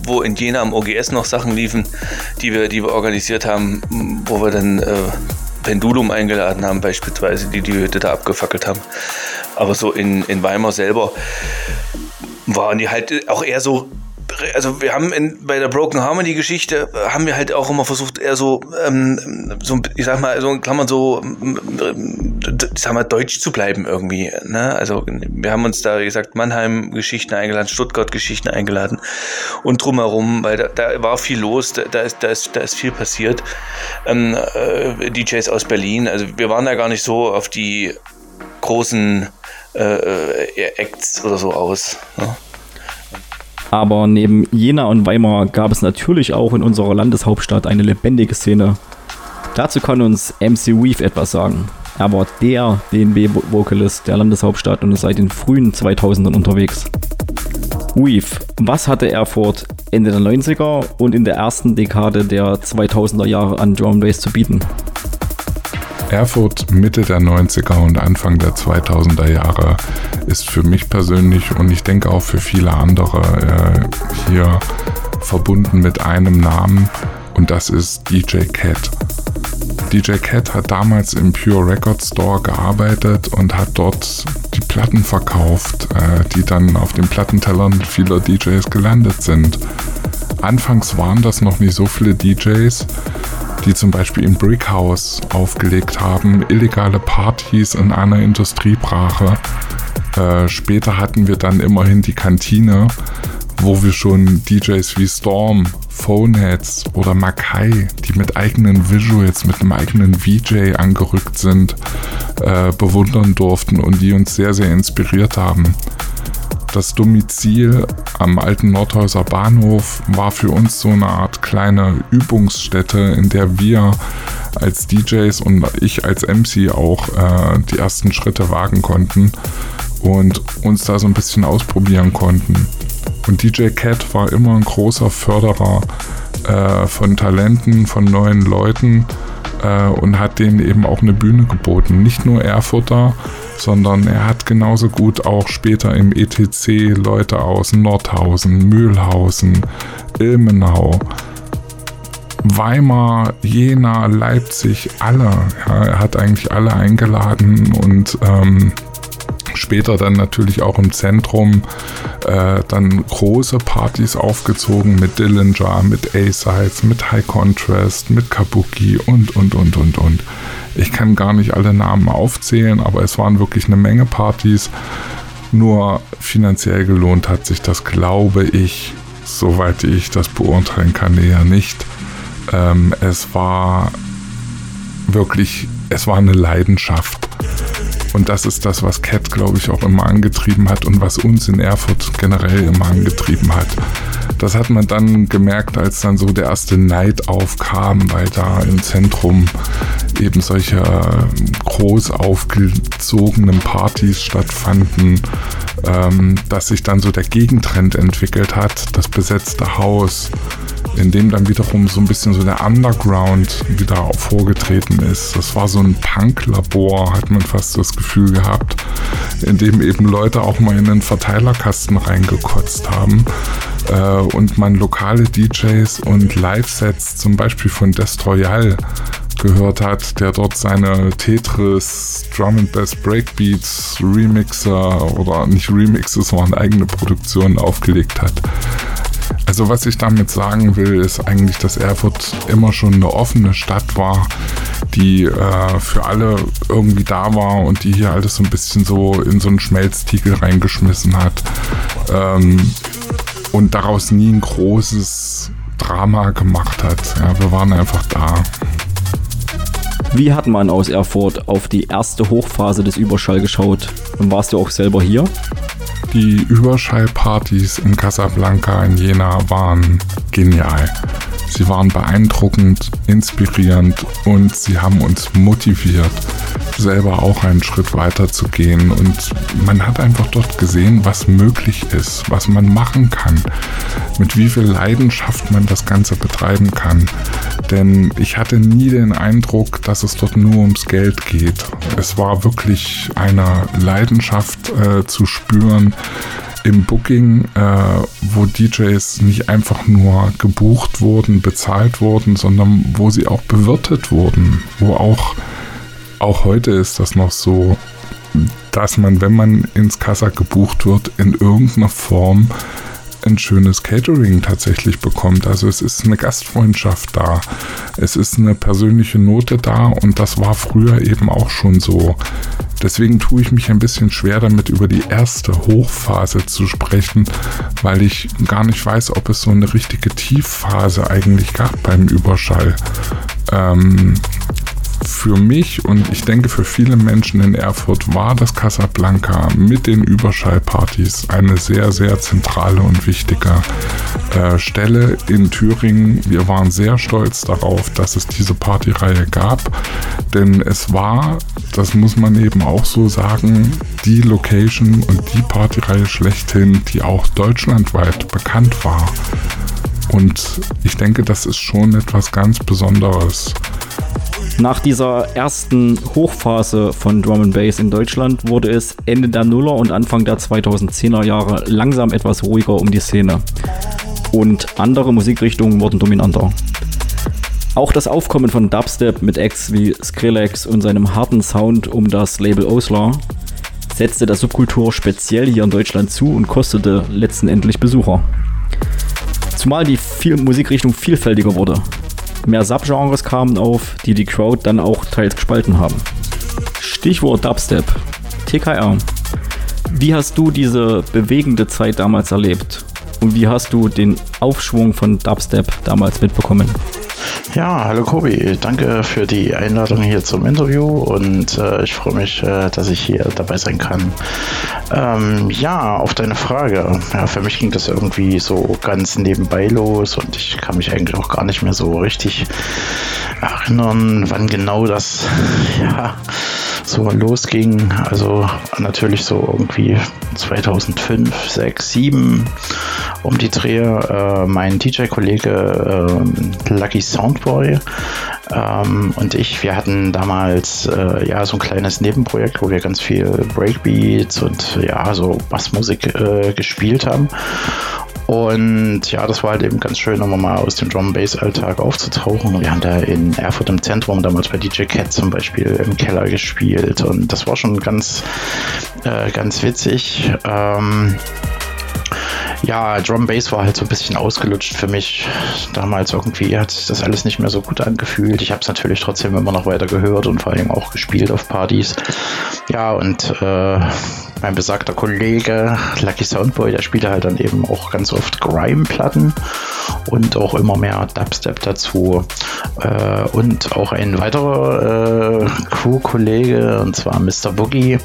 wo in Jena am OGS noch Sachen liefen, die wir, die wir organisiert haben, wo wir dann äh, Pendulum eingeladen haben, beispielsweise, die die Hütte da abgefackelt haben. Aber so in, in Weimar selber waren die halt auch eher so also wir haben in, bei der Broken Harmony Geschichte äh, haben wir halt auch immer versucht, eher so, ähm, so ich sag mal, so in Klammern so, ähm, ich sag mal, deutsch zu bleiben irgendwie. Ne? Also wir haben uns da, wie gesagt, Mannheim-Geschichten eingeladen, Stuttgart-Geschichten eingeladen und drumherum, weil da, da war viel los, da, da, ist, da, ist, da ist viel passiert. Ähm, äh, DJs aus Berlin, also wir waren da gar nicht so auf die großen äh, äh Acts oder so aus. Ne? Aber neben Jena und Weimar gab es natürlich auch in unserer Landeshauptstadt eine lebendige Szene. Dazu kann uns MC Weave etwas sagen. Er war der DNB-Vocalist der Landeshauptstadt und ist seit den frühen 2000ern unterwegs. Weave, was hatte Erfurt Ende der 90er und in der ersten Dekade der 2000er Jahre an Drum Bass zu bieten? Erfurt Mitte der 90er und Anfang der 2000er Jahre ist für mich persönlich und ich denke auch für viele andere äh, hier verbunden mit einem Namen und das ist DJ Cat. DJ Cat hat damals im Pure Record Store gearbeitet und hat dort die Platten verkauft, äh, die dann auf den Plattentellern vieler DJs gelandet sind. Anfangs waren das noch nicht so viele DJs die zum Beispiel im Brickhouse aufgelegt haben, illegale Partys in einer Industriebrache. Äh, später hatten wir dann immerhin die Kantine, wo wir schon DJs wie Storm, Phoneheads oder Makai, die mit eigenen Visuals, mit einem eigenen VJ angerückt sind, äh, bewundern durften und die uns sehr, sehr inspiriert haben. Das Domizil am alten Nordhäuser Bahnhof war für uns so eine Art kleine Übungsstätte, in der wir als DJs und ich als MC auch äh, die ersten Schritte wagen konnten und uns da so ein bisschen ausprobieren konnten. Und DJ Cat war immer ein großer Förderer äh, von Talenten, von neuen Leuten äh, und hat denen eben auch eine Bühne geboten. Nicht nur Erfurter, sondern er hat genauso gut auch später im ETC Leute aus Nordhausen, Mühlhausen, Ilmenau, Weimar, Jena, Leipzig, alle. Ja, er hat eigentlich alle eingeladen und ähm, später dann natürlich auch im Zentrum äh, dann große Partys aufgezogen mit Dillinger, mit A-Sides, mit High Contrast, mit Kabuki und, und, und, und, und. Ich kann gar nicht alle Namen aufzählen, aber es waren wirklich eine Menge Partys. Nur finanziell gelohnt hat sich das, glaube ich, soweit ich das beurteilen kann, eher nicht. Ähm, es war wirklich, es war eine Leidenschaft. Und das ist das, was Cat, glaube ich, auch immer angetrieben hat und was uns in Erfurt generell immer angetrieben hat. Das hat man dann gemerkt, als dann so der erste Neid aufkam, weil da im Zentrum eben solche ähm, groß aufgezogenen Partys stattfanden, ähm, dass sich dann so der Gegentrend entwickelt hat, das besetzte Haus, in dem dann wiederum so ein bisschen so der Underground wieder vorgetreten ist. Das war so ein Punk-Labor, hat man fast das Gefühl gehabt, in dem eben Leute auch mal in einen Verteilerkasten reingekotzt haben äh, und man lokale DJs und Live-Sets zum Beispiel von Destroyal gehört hat, der dort seine Tetris, Drum and Bass Breakbeats, Remixer oder nicht Remixes, sondern eigene Produktionen aufgelegt hat. Also was ich damit sagen will, ist eigentlich, dass Erfurt immer schon eine offene Stadt war, die äh, für alle irgendwie da war und die hier alles so ein bisschen so in so einen Schmelztiegel reingeschmissen hat. Ähm, und daraus nie ein großes Drama gemacht hat. Ja, wir waren einfach da. Wie hat man aus Erfurt auf die erste Hochphase des Überschall geschaut? Und warst du auch selber hier? Die Überschallpartys in Casablanca in Jena waren genial. Sie waren beeindruckend, inspirierend und sie haben uns motiviert, selber auch einen Schritt weiter zu gehen. Und man hat einfach dort gesehen, was möglich ist, was man machen kann, mit wie viel Leidenschaft man das Ganze betreiben kann. Denn ich hatte nie den Eindruck, dass es dort nur ums Geld geht. Es war wirklich eine Leidenschaft äh, zu spüren, im Booking, äh, wo DJs nicht einfach nur gebucht wurden, bezahlt wurden, sondern wo sie auch bewirtet wurden, wo auch, auch heute ist das noch so, dass man, wenn man ins Kassa gebucht wird, in irgendeiner Form ein schönes Catering tatsächlich bekommt. Also es ist eine Gastfreundschaft da, es ist eine persönliche Note da und das war früher eben auch schon so. Deswegen tue ich mich ein bisschen schwer damit, über die erste Hochphase zu sprechen, weil ich gar nicht weiß, ob es so eine richtige Tiefphase eigentlich gab beim Überschall. Ähm, für mich und ich denke für viele Menschen in Erfurt war das Casablanca mit den Überschallpartys eine sehr, sehr zentrale und wichtige äh, Stelle in Thüringen. Wir waren sehr stolz darauf, dass es diese Partyreihe gab, denn es war, das muss man eben auch so sagen, die Location und die Partyreihe schlechthin, die auch deutschlandweit bekannt war. Und ich denke, das ist schon etwas ganz Besonderes. Nach dieser ersten Hochphase von Drum and Bass in Deutschland wurde es Ende der Nuller und Anfang der 2010er Jahre langsam etwas ruhiger um die Szene. Und andere Musikrichtungen wurden dominanter. Auch das Aufkommen von Dubstep mit Acts wie Skrillex und seinem harten Sound um das Label Osler setzte der Subkultur speziell hier in Deutschland zu und kostete letztendlich Besucher. Zumal die Musikrichtung vielfältiger wurde. Mehr Subgenres kamen auf, die die Crowd dann auch teils gespalten haben. Stichwort Dubstep. TKR. Wie hast du diese bewegende Zeit damals erlebt? Und wie hast du den Aufschwung von Dubstep damals mitbekommen? Ja, hallo Kobi, danke für die Einladung hier zum Interview und äh, ich freue mich, äh, dass ich hier dabei sein kann. Ähm, ja, auf deine Frage. Ja, für mich ging das irgendwie so ganz nebenbei los und ich kann mich eigentlich auch gar nicht mehr so richtig erinnern, wann genau das ja so losging. Also natürlich so irgendwie 2005, 6, 7 um die Dreh. Äh, mein DJ-Kollege äh, Lucky Soundboy ähm, und ich, wir hatten damals äh, ja so ein kleines Nebenprojekt, wo wir ganz viel Breakbeats und ja so Bassmusik äh, gespielt haben. Und ja, das war halt eben ganz schön, um mal aus dem Drum Bass Alltag aufzutauchen. Wir haben da in Erfurt im Zentrum damals bei DJ Cat zum Beispiel im Keller gespielt und das war schon ganz, äh, ganz witzig. Ähm, ja, Drum Bass war halt so ein bisschen ausgelutscht für mich. Damals irgendwie hat sich das alles nicht mehr so gut angefühlt. Ich habe es natürlich trotzdem immer noch weiter gehört und vor allem auch gespielt auf Partys. Ja, und äh, mein besagter Kollege Lucky Soundboy, der spielte halt dann eben auch ganz oft Grime-Platten und auch immer mehr Dubstep dazu. Äh, und auch ein weiterer äh, Crew-Kollege, und zwar Mr. Boogie,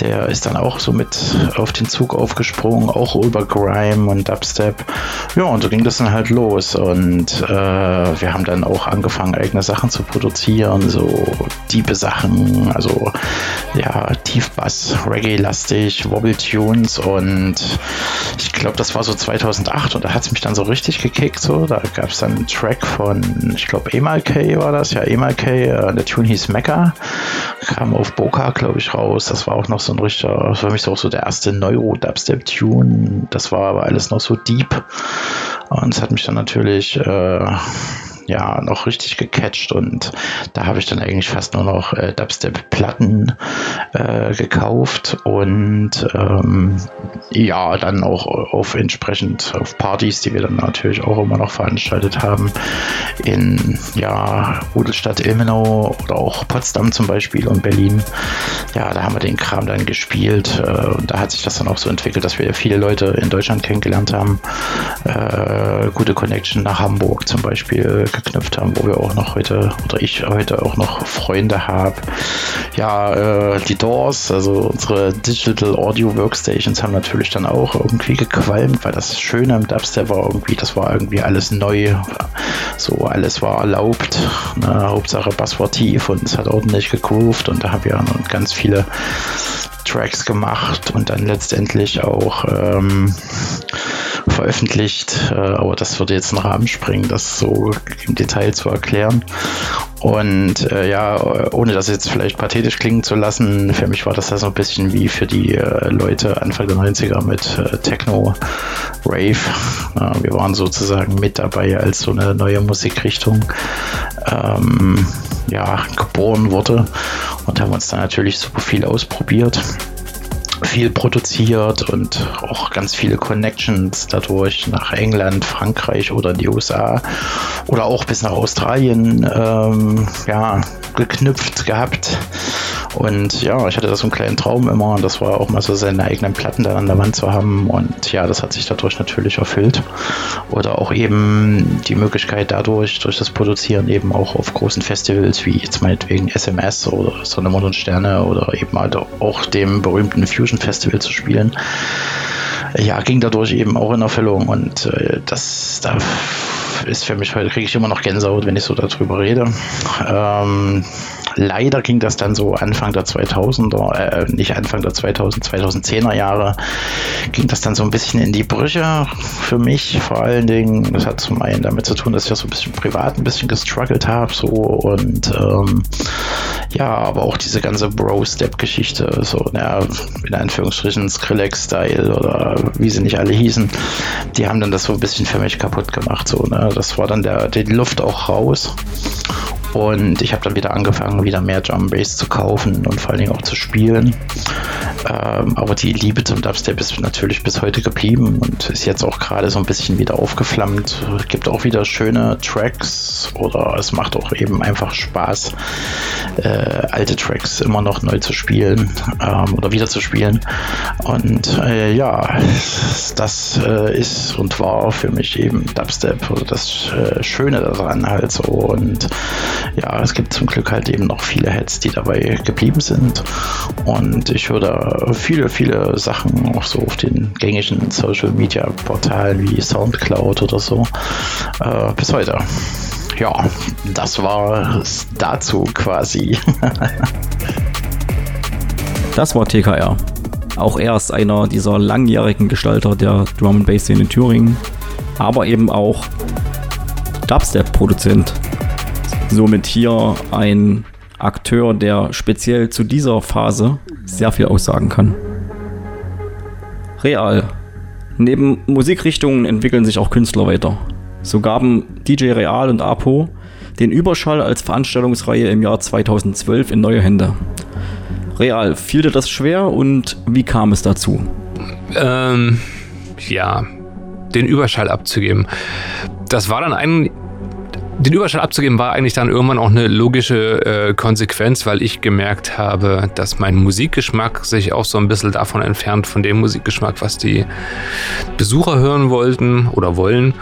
der ist dann auch so mit auf den Zug aufgesprungen, auch über Grime und Dubstep. Ja, und so ging das dann halt los. Und äh, wir haben dann auch angefangen, eigene Sachen zu produzieren, so tiefe Sachen, also ja, Tiefbass, Reggae-lastig, Wobble-Tunes und ich glaube, das war so 2008 und da hat es mich dann so richtig gekickt. So. Da gab es dann einen Track von, ich glaube, Emal K war das, ja, Emal K, äh, der Tune hieß Mecca, kam auf Boca, glaube ich, raus. Das war auch noch so ein richtiger, für mich so auch so der erste Neuro-Dubstep-Tune. Das war aber alles noch so deep und es hat mich dann natürlich äh, ja noch richtig gecatcht und da habe ich dann eigentlich fast nur noch äh, Dubstep-Platten äh, gekauft und ähm, ja, dann auch auf entsprechend auf Partys, die wir dann natürlich auch immer noch veranstaltet haben, in ja, Rudelstadt Ilmenau oder auch Potsdam zum Beispiel und Berlin. Ja, da haben wir den Kram dann gespielt äh, und da hat sich das dann auch so entwickelt, dass wir viele Leute in Deutschland kennengelernt haben. Äh, gute Connection nach Hamburg zum Beispiel geknüpft haben, wo wir auch noch heute, oder ich heute auch noch Freunde habe. Ja, äh, die Doors, also unsere Digital Audio Workstations haben natürlich dann auch irgendwie gequalmt, weil das Schöne im Dubstep war irgendwie, das war irgendwie alles neu, so alles war erlaubt. Ne? Hauptsache Bass war tief und es hat ordentlich gegroovt und da haben wir ganz viele Tracks gemacht und dann letztendlich auch ähm, veröffentlicht. Äh, aber das würde jetzt einen Rahmen springen, das so im Detail zu erklären. Und äh, ja, ohne das jetzt vielleicht pathetisch klingen zu lassen, für mich war das da so ein bisschen wie für die äh, Leute Anfang der 90er mit äh, Techno, Rave. wir waren sozusagen mit dabei, als so eine neue Musikrichtung ähm, ja, geboren wurde und haben uns da natürlich super viel ausprobiert viel produziert und auch ganz viele Connections dadurch nach England, Frankreich oder die USA oder auch bis nach Australien ähm, ja, geknüpft gehabt. Und ja, ich hatte da so einen kleinen Traum immer und das war auch mal so seine eigenen Platten da an der Wand zu haben. Und ja, das hat sich dadurch natürlich erfüllt. Oder auch eben die Möglichkeit dadurch, durch das Produzieren eben auch auf großen Festivals wie jetzt meinetwegen SMS oder Sonne, Mond und Sterne oder eben halt auch dem berühmten Fusion Festival zu spielen. Ja, ging dadurch eben auch in Erfüllung und äh, das da ist für mich heute, kriege ich immer noch Gänsehaut, wenn ich so darüber rede. Ähm, leider ging das dann so Anfang der 2000er, äh, nicht Anfang der 2000, 2010er Jahre, ging das dann so ein bisschen in die Brüche für mich vor allen Dingen. Das hat zum einen damit zu tun, dass ich ja so ein bisschen privat ein bisschen gestruggelt habe so und ähm, ja, aber auch diese ganze Bro-Step-Geschichte, so ja, in Anführungsstrichen Skrillex-Style oder wie sie nicht alle hießen, die haben dann das so ein bisschen für mich kaputt gemacht. So, ne? Das war dann der, die Luft auch raus. Und ich habe dann wieder angefangen, wieder mehr Drum Bass zu kaufen und vor allen Dingen auch zu spielen. Ähm, aber die Liebe zum Dubstep ist natürlich bis heute geblieben und ist jetzt auch gerade so ein bisschen wieder aufgeflammt. Es gibt auch wieder schöne Tracks oder es macht auch eben einfach Spaß, äh, alte Tracks immer noch neu zu spielen ähm, oder wieder zu spielen. Und äh, ja, das äh, ist und war für mich eben Dubstep oder das äh, Schöne daran halt so. Und ja, es gibt zum Glück halt eben noch viele Heads, die dabei geblieben sind. Und ich höre viele, viele Sachen auch so auf den gängigen Social Media Portalen wie Soundcloud oder so. Äh, bis heute. Ja, das war es dazu quasi. das war TKR. Auch er ist einer dieser langjährigen Gestalter der Drum Bass Szene in Thüringen, aber eben auch Dubstep-Produzent somit hier ein Akteur, der speziell zu dieser Phase sehr viel aussagen kann. Real. Neben Musikrichtungen entwickeln sich auch Künstler weiter. So gaben DJ Real und Apo den Überschall als Veranstaltungsreihe im Jahr 2012 in neue Hände. Real, fiel dir das schwer und wie kam es dazu? Ähm, ja, den Überschall abzugeben. Das war dann ein den Überschall abzugeben war eigentlich dann irgendwann auch eine logische äh, Konsequenz, weil ich gemerkt habe, dass mein Musikgeschmack sich auch so ein bisschen davon entfernt, von dem Musikgeschmack, was die Besucher hören wollten oder wollen.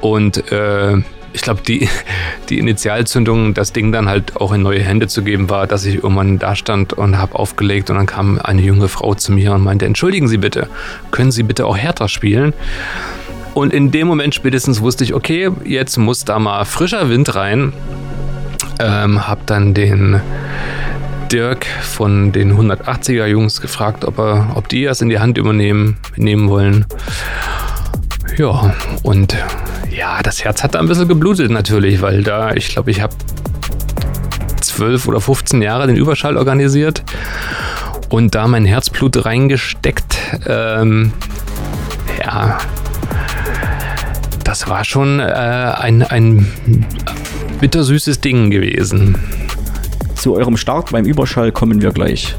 Und äh, ich glaube, die, die Initialzündung, das Ding dann halt auch in neue Hände zu geben, war, dass ich irgendwann da stand und habe aufgelegt und dann kam eine junge Frau zu mir und meinte, entschuldigen Sie bitte, können Sie bitte auch härter spielen? Und in dem Moment spätestens wusste ich, okay, jetzt muss da mal frischer Wind rein. Ähm, hab dann den Dirk von den 180er Jungs gefragt, ob, er, ob die das in die Hand übernehmen nehmen wollen. Ja, und ja, das Herz hat da ein bisschen geblutet natürlich, weil da, ich glaube, ich habe 12 oder 15 Jahre den Überschall organisiert und da mein Herzblut reingesteckt. Ähm, ja, das war schon äh, ein, ein bittersüßes Ding gewesen. Zu eurem Start beim Überschall kommen wir gleich.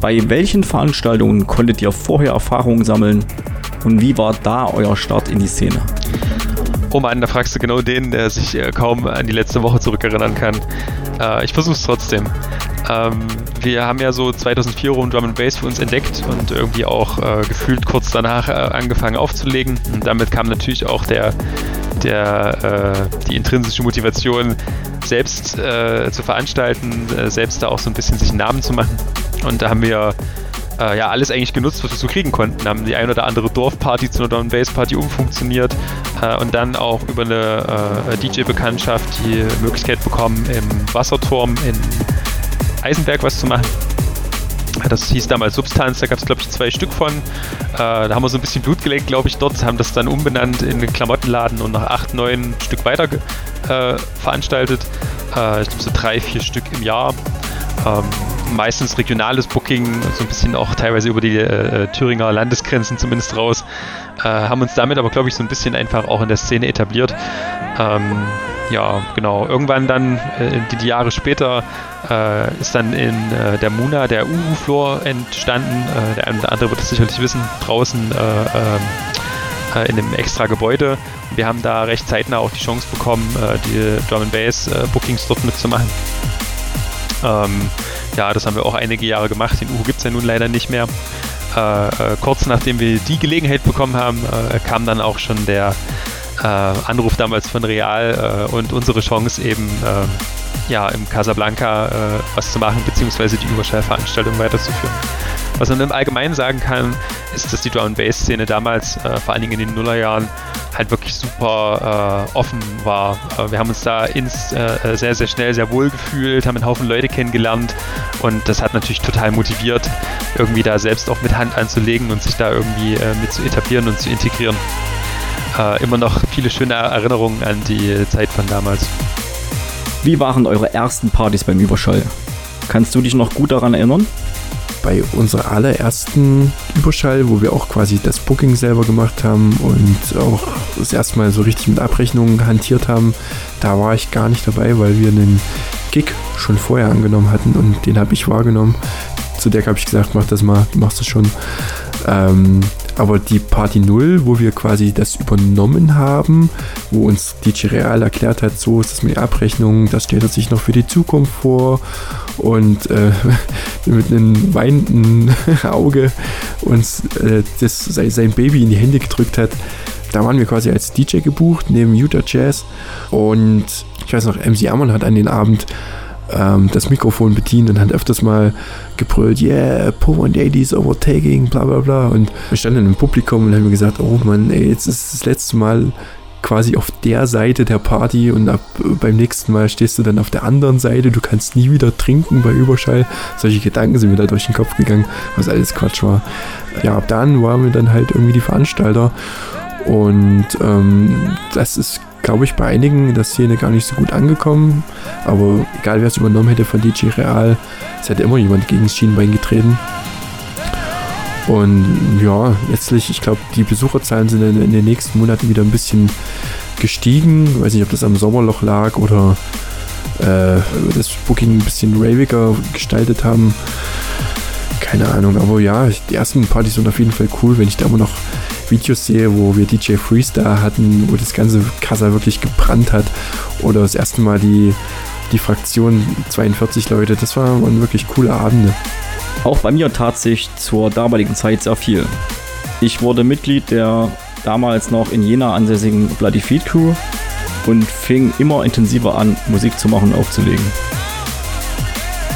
Bei welchen Veranstaltungen konntet ihr vorher Erfahrungen sammeln und wie war da euer Start in die Szene? Mann, da fragst du genau den, der sich äh, kaum an die letzte Woche zurückerinnern kann. Äh, ich versuch's trotzdem. Ähm, wir haben ja so 2004 rum Drum and Bass für uns entdeckt und irgendwie auch äh, gefühlt kurz danach äh, angefangen aufzulegen. Und damit kam natürlich auch der, der, äh, die intrinsische Motivation, selbst äh, zu veranstalten, selbst da auch so ein bisschen sich einen Namen zu machen. Und da haben wir äh, ja alles eigentlich genutzt, was wir so kriegen konnten. Haben die ein oder andere Dorfparty zu einer Drum Bass Party umfunktioniert und dann auch über eine DJ-Bekanntschaft die Möglichkeit bekommen, im Wasserturm in Eisenberg was zu machen. Das hieß damals Substanz, da gab es glaube ich zwei Stück von. Äh, da haben wir so ein bisschen Blut gelegt, glaube ich, dort, haben das dann umbenannt in den Klamottenladen und nach acht, neun Stück weiter äh, veranstaltet. Äh, ich glaube so drei, vier Stück im Jahr. Ähm, meistens regionales Booking, so ein bisschen auch teilweise über die äh, Thüringer Landesgrenzen zumindest raus. Äh, haben uns damit aber, glaube ich, so ein bisschen einfach auch in der Szene etabliert. Ähm, ja, genau. Irgendwann dann, äh, die, die, Jahre später, äh, ist dann in äh, der Muna der Uhu-Floor entstanden. Äh, der eine oder andere wird es sicherlich wissen, draußen äh, ähm, äh, in einem extra Gebäude. Wir haben da recht zeitnah auch die Chance bekommen, die Drum Bass Bookings dort mitzumachen. Ähm, ja, das haben wir auch einige Jahre gemacht. Den Uhu gibt es ja nun leider nicht mehr. kurz nachdem wir die Gelegenheit bekommen haben, kam dann auch schon der äh, Anruf damals von Real äh, und unsere Chance eben äh, ja im Casablanca äh, was zu machen, beziehungsweise die Überschallveranstaltung weiterzuführen. Was man im Allgemeinen sagen kann, ist, dass die Drum Bass Szene damals, äh, vor allen Dingen in den Nullerjahren, halt wirklich super äh, offen war. wir haben uns da ins, sehr, sehr schnell sehr wohl gefühlt, haben einen Haufen Leute kennengelernt und das hat natürlich total motiviert, irgendwie da selbst auch mit Hand anzulegen und sich da irgendwie mit zu etablieren und zu integrieren äh, immer noch viele schöne Erinnerungen an die Zeit von damals. Wie waren eure ersten Partys beim Überschall? Kannst du dich noch gut daran erinnern? Bei unserer allerersten Überschall, wo wir auch quasi das Booking selber gemacht haben und auch das erste Mal so richtig mit Abrechnungen hantiert haben, da war ich gar nicht dabei, weil wir einen Gig schon vorher angenommen hatten und den habe ich wahrgenommen. Zu der habe ich gesagt, mach das mal, du machst das schon. Ähm, aber die Party 0, wo wir quasi das übernommen haben, wo uns DJ Real erklärt hat, so ist das mit der Abrechnung, das stellt er sich noch für die Zukunft vor und äh, mit einem weinenden Auge uns äh, das, sein Baby in die Hände gedrückt hat. Da waren wir quasi als DJ gebucht, neben Utah Jazz. Und ich weiß noch, MC Amon hat an den Abend ähm, das Mikrofon bedient und hat öfters mal gebrüllt, yeah, Poor and 80s overtaking, bla bla bla. Und wir standen im Publikum und haben gesagt, oh Mann, ey, jetzt ist das letzte Mal quasi auf der Seite der Party und ab, beim nächsten Mal stehst du dann auf der anderen Seite, du kannst nie wieder trinken bei Überschall. Solche Gedanken sind mir da durch den Kopf gegangen, was alles Quatsch war. Ja, ab dann waren wir dann halt irgendwie die Veranstalter und ähm, das ist glaube ich, bei einigen in der Szene gar nicht so gut angekommen. Aber egal, wer es übernommen hätte von DJ Real, es hätte immer jemand gegen das Schienbein getreten. Und ja, letztlich, ich glaube, die Besucherzahlen sind in, in, den nächsten Monaten wieder ein bisschen gestiegen. Ich weiß nicht, ob das am Sommerloch lag oder äh, das Booking ein bisschen raviger gestaltet haben. Keine Ahnung, aber ja, die ersten Partys sind auf jeden Fall cool, wenn ich da immer noch Videos sehe, wo wir DJ Freestar hatten, wo das ganze Casa wirklich gebrannt hat. Oder das erste Mal die, die Fraktion 42 Leute. Das waren wirklich coole Abende. Auch bei mir tat sich zur damaligen Zeit sehr viel. Ich wurde Mitglied der damals noch in Jena ansässigen Bloody Feed Crew und fing immer intensiver an, Musik zu machen und aufzulegen.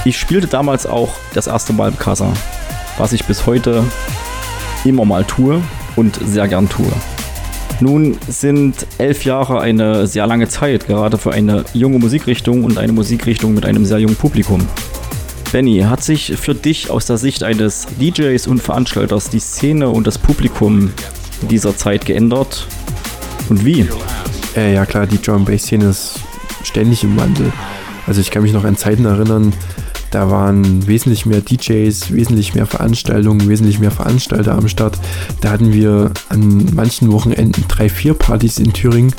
Ich spielte damals auch das erste Mal im Casa, was ich bis heute immer mal tue und sehr gern tue. Nun sind elf Jahre eine sehr lange Zeit, gerade für eine junge Musikrichtung und eine Musikrichtung mit einem sehr jungen Publikum. Benny, hat sich für dich aus der Sicht eines DJs und Veranstalters die Szene und das Publikum dieser Zeit geändert? Und wie? Äh, ja klar, die Drum Bass Szene ist ständig im Wandel. Also ich kann mich noch an Zeiten erinnern, da waren wesentlich mehr DJs, wesentlich mehr Veranstaltungen, wesentlich mehr Veranstalter am Start. Da hatten wir an manchen Wochenenden drei, vier Partys in Thüringen.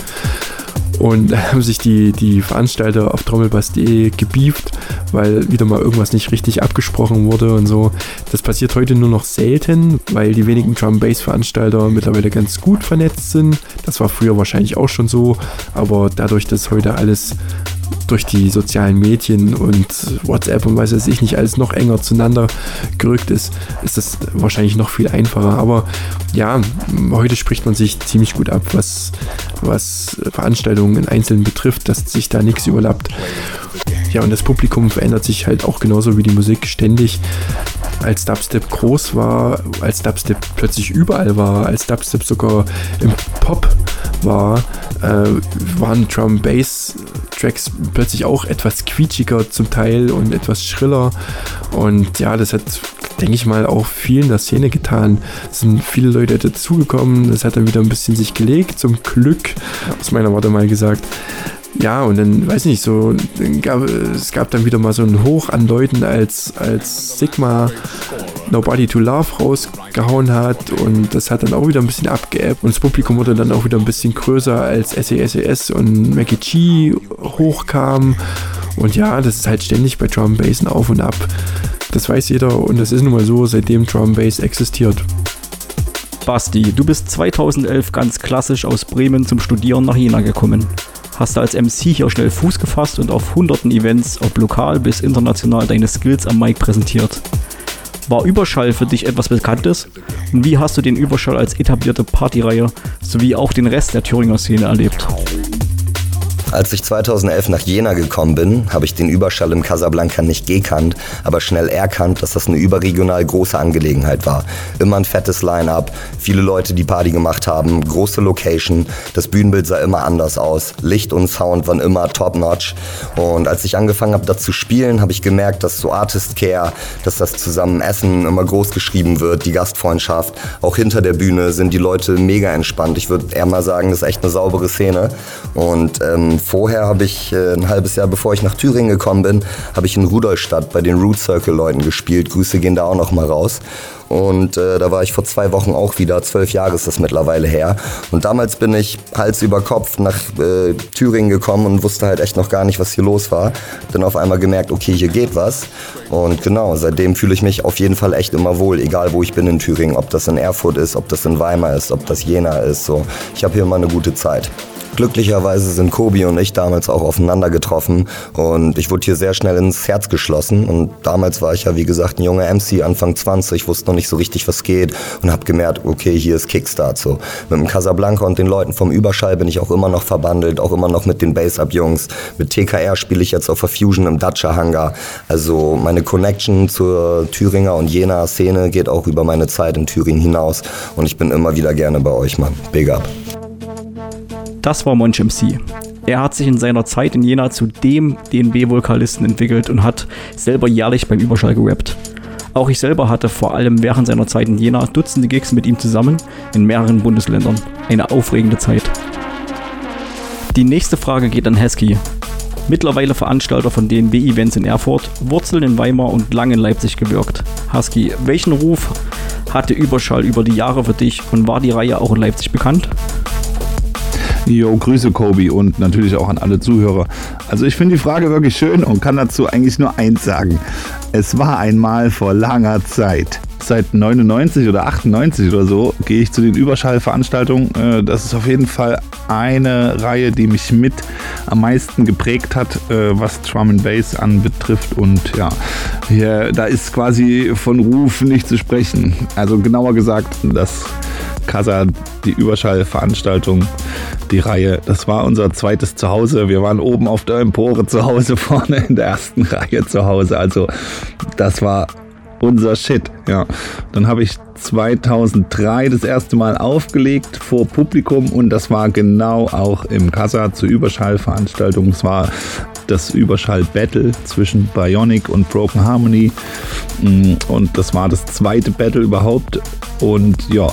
Und da haben sich die, die Veranstalter auf trommelbass.de gebieft, weil wieder mal irgendwas nicht richtig abgesprochen wurde und so. Das passiert heute nur noch selten, weil die wenigen Drum-Bass-Veranstalter mittlerweile ganz gut vernetzt sind. Das war früher wahrscheinlich auch schon so, aber dadurch, dass heute alles durch die sozialen Medien und WhatsApp und weiß weiß ich nicht alles noch enger zueinander gerückt ist, ist das wahrscheinlich noch viel einfacher. Aber ja, heute spricht man sich ziemlich gut ab, was, was Veranstaltungen in Einzelnen betrifft, dass sich da nichts überlappt. Ja, und das Publikum verändert sich halt auch genauso wie die Musik ständig. Als Dubstep groß war, als Dubstep plötzlich überall war, als Dubstep sogar im Pop war, äh, waren Drum Bass Tracks plötzlich auch etwas quietschiger zum Teil und etwas schriller. Und ja, das hat, denke ich mal, auch viel in der Szene getan. Es sind viele Leute dazugekommen, das hat dann wieder ein bisschen sich gelegt, zum Glück, aus meiner Worte mal gesagt. Ja, und dann, weiß nicht, so, gab, es gab dann wieder mal so ein Hoch an Leuten als, als Sigma Nobody to Love rausgehauen hat und das hat dann auch wieder ein bisschen abgeebbt und das Publikum wurde dann auch wieder ein bisschen größer als SESES und Mackie G hochkam und ja, das ist halt ständig bei Drum Bass Auf und Ab. Das weiß jeder und das ist nun mal so, seitdem Drum Bass existiert. Basti, du bist 2011 ganz klassisch aus Bremen zum Studieren nach Jena gekommen. Hast du als MC hier schnell Fuß gefasst und auf hunderten Events, ob lokal bis international, deine Skills am Mic präsentiert. War Überschall für dich etwas Bekanntes? Und wie hast du den Überschall als etablierte Partyreihe sowie auch den Rest der Thüringer Szene erlebt? Als ich 2011 nach Jena gekommen bin, habe ich den Überschall im Casablanca nicht gekannt, aber schnell erkannt, dass das eine überregional große Angelegenheit war. Immer ein fettes Line-up, viele Leute, die Party gemacht haben, große Location, das Bühnenbild sah immer anders aus, Licht und Sound waren immer top-notch. Und als ich angefangen habe, da zu spielen, habe ich gemerkt, dass so Artist Care, dass das zusammen Essen immer groß geschrieben wird, die Gastfreundschaft. Auch hinter der Bühne sind die Leute mega entspannt. Ich würde eher mal sagen, das ist echt eine saubere Szene. Und ähm, vorher habe ich äh, ein halbes Jahr bevor ich nach Thüringen gekommen bin, habe ich in Rudolstadt bei den Root Circle Leuten gespielt. Grüße gehen da auch noch mal raus. Und äh, da war ich vor zwei Wochen auch wieder, zwölf Jahre ist das mittlerweile her. Und damals bin ich Hals über Kopf nach äh, Thüringen gekommen und wusste halt echt noch gar nicht, was hier los war. Dann auf einmal gemerkt, okay, hier geht was. Und genau, seitdem fühle ich mich auf jeden Fall echt immer wohl, egal wo ich bin in Thüringen, ob das in Erfurt ist, ob das in Weimar ist, ob das Jena ist. So, ich habe hier immer eine gute Zeit. Glücklicherweise sind Kobi und ich damals auch aufeinander getroffen und ich wurde hier sehr schnell ins Herz geschlossen und damals war ich ja wie gesagt ein junger MC, Anfang 20, wusste noch nicht so richtig was geht und habe gemerkt, okay, hier ist Kickstart so. Mit dem Casablanca und den Leuten vom Überschall bin ich auch immer noch verbandelt, auch immer noch mit den Bass-Up-Jungs. Mit TKR spiele ich jetzt auf der Fusion im Dacia Hangar. Also meine Connection zur Thüringer und Jena Szene geht auch über meine Zeit in Thüringen hinaus und ich bin immer wieder gerne bei euch, Mann. Big up. Das war Monch MC. Er hat sich in seiner Zeit in Jena zu dem DNB-Vokalisten entwickelt und hat selber jährlich beim Überschall gerappt. Auch ich selber hatte vor allem während seiner Zeit in Jena Dutzende Gigs mit ihm zusammen in mehreren Bundesländern. Eine aufregende Zeit. Die nächste Frage geht an Hesky. Mittlerweile Veranstalter von DNB-Events in Erfurt, Wurzeln in Weimar und lange in Leipzig gewirkt. Husky, welchen Ruf hatte Überschall über die Jahre für dich und war die Reihe auch in Leipzig bekannt? Jo, Grüße Kobi und natürlich auch an alle Zuhörer. Also ich finde die Frage wirklich schön und kann dazu eigentlich nur eins sagen. Es war einmal vor langer Zeit. Seit 99 oder 98 oder so gehe ich zu den Überschallveranstaltungen. Äh, das ist auf jeden Fall eine Reihe, die mich mit am meisten geprägt hat, äh, was Drum and Bass anbetrifft. Und ja, hier, da ist quasi von Ruf nicht zu sprechen. Also genauer gesagt, das Casa, die Überschallveranstaltung, die Reihe. Das war unser zweites Zuhause. Wir waren oben auf der Empore zu Hause, vorne in der ersten Reihe zu Hause. Also das war unser Shit. Ja, dann habe ich 2003 das erste Mal aufgelegt vor Publikum und das war genau auch im Casa zur Überschallveranstaltung. Es war das Überschall-Battle zwischen Bionic und Broken Harmony mm, und das war das zweite Battle überhaupt und ja,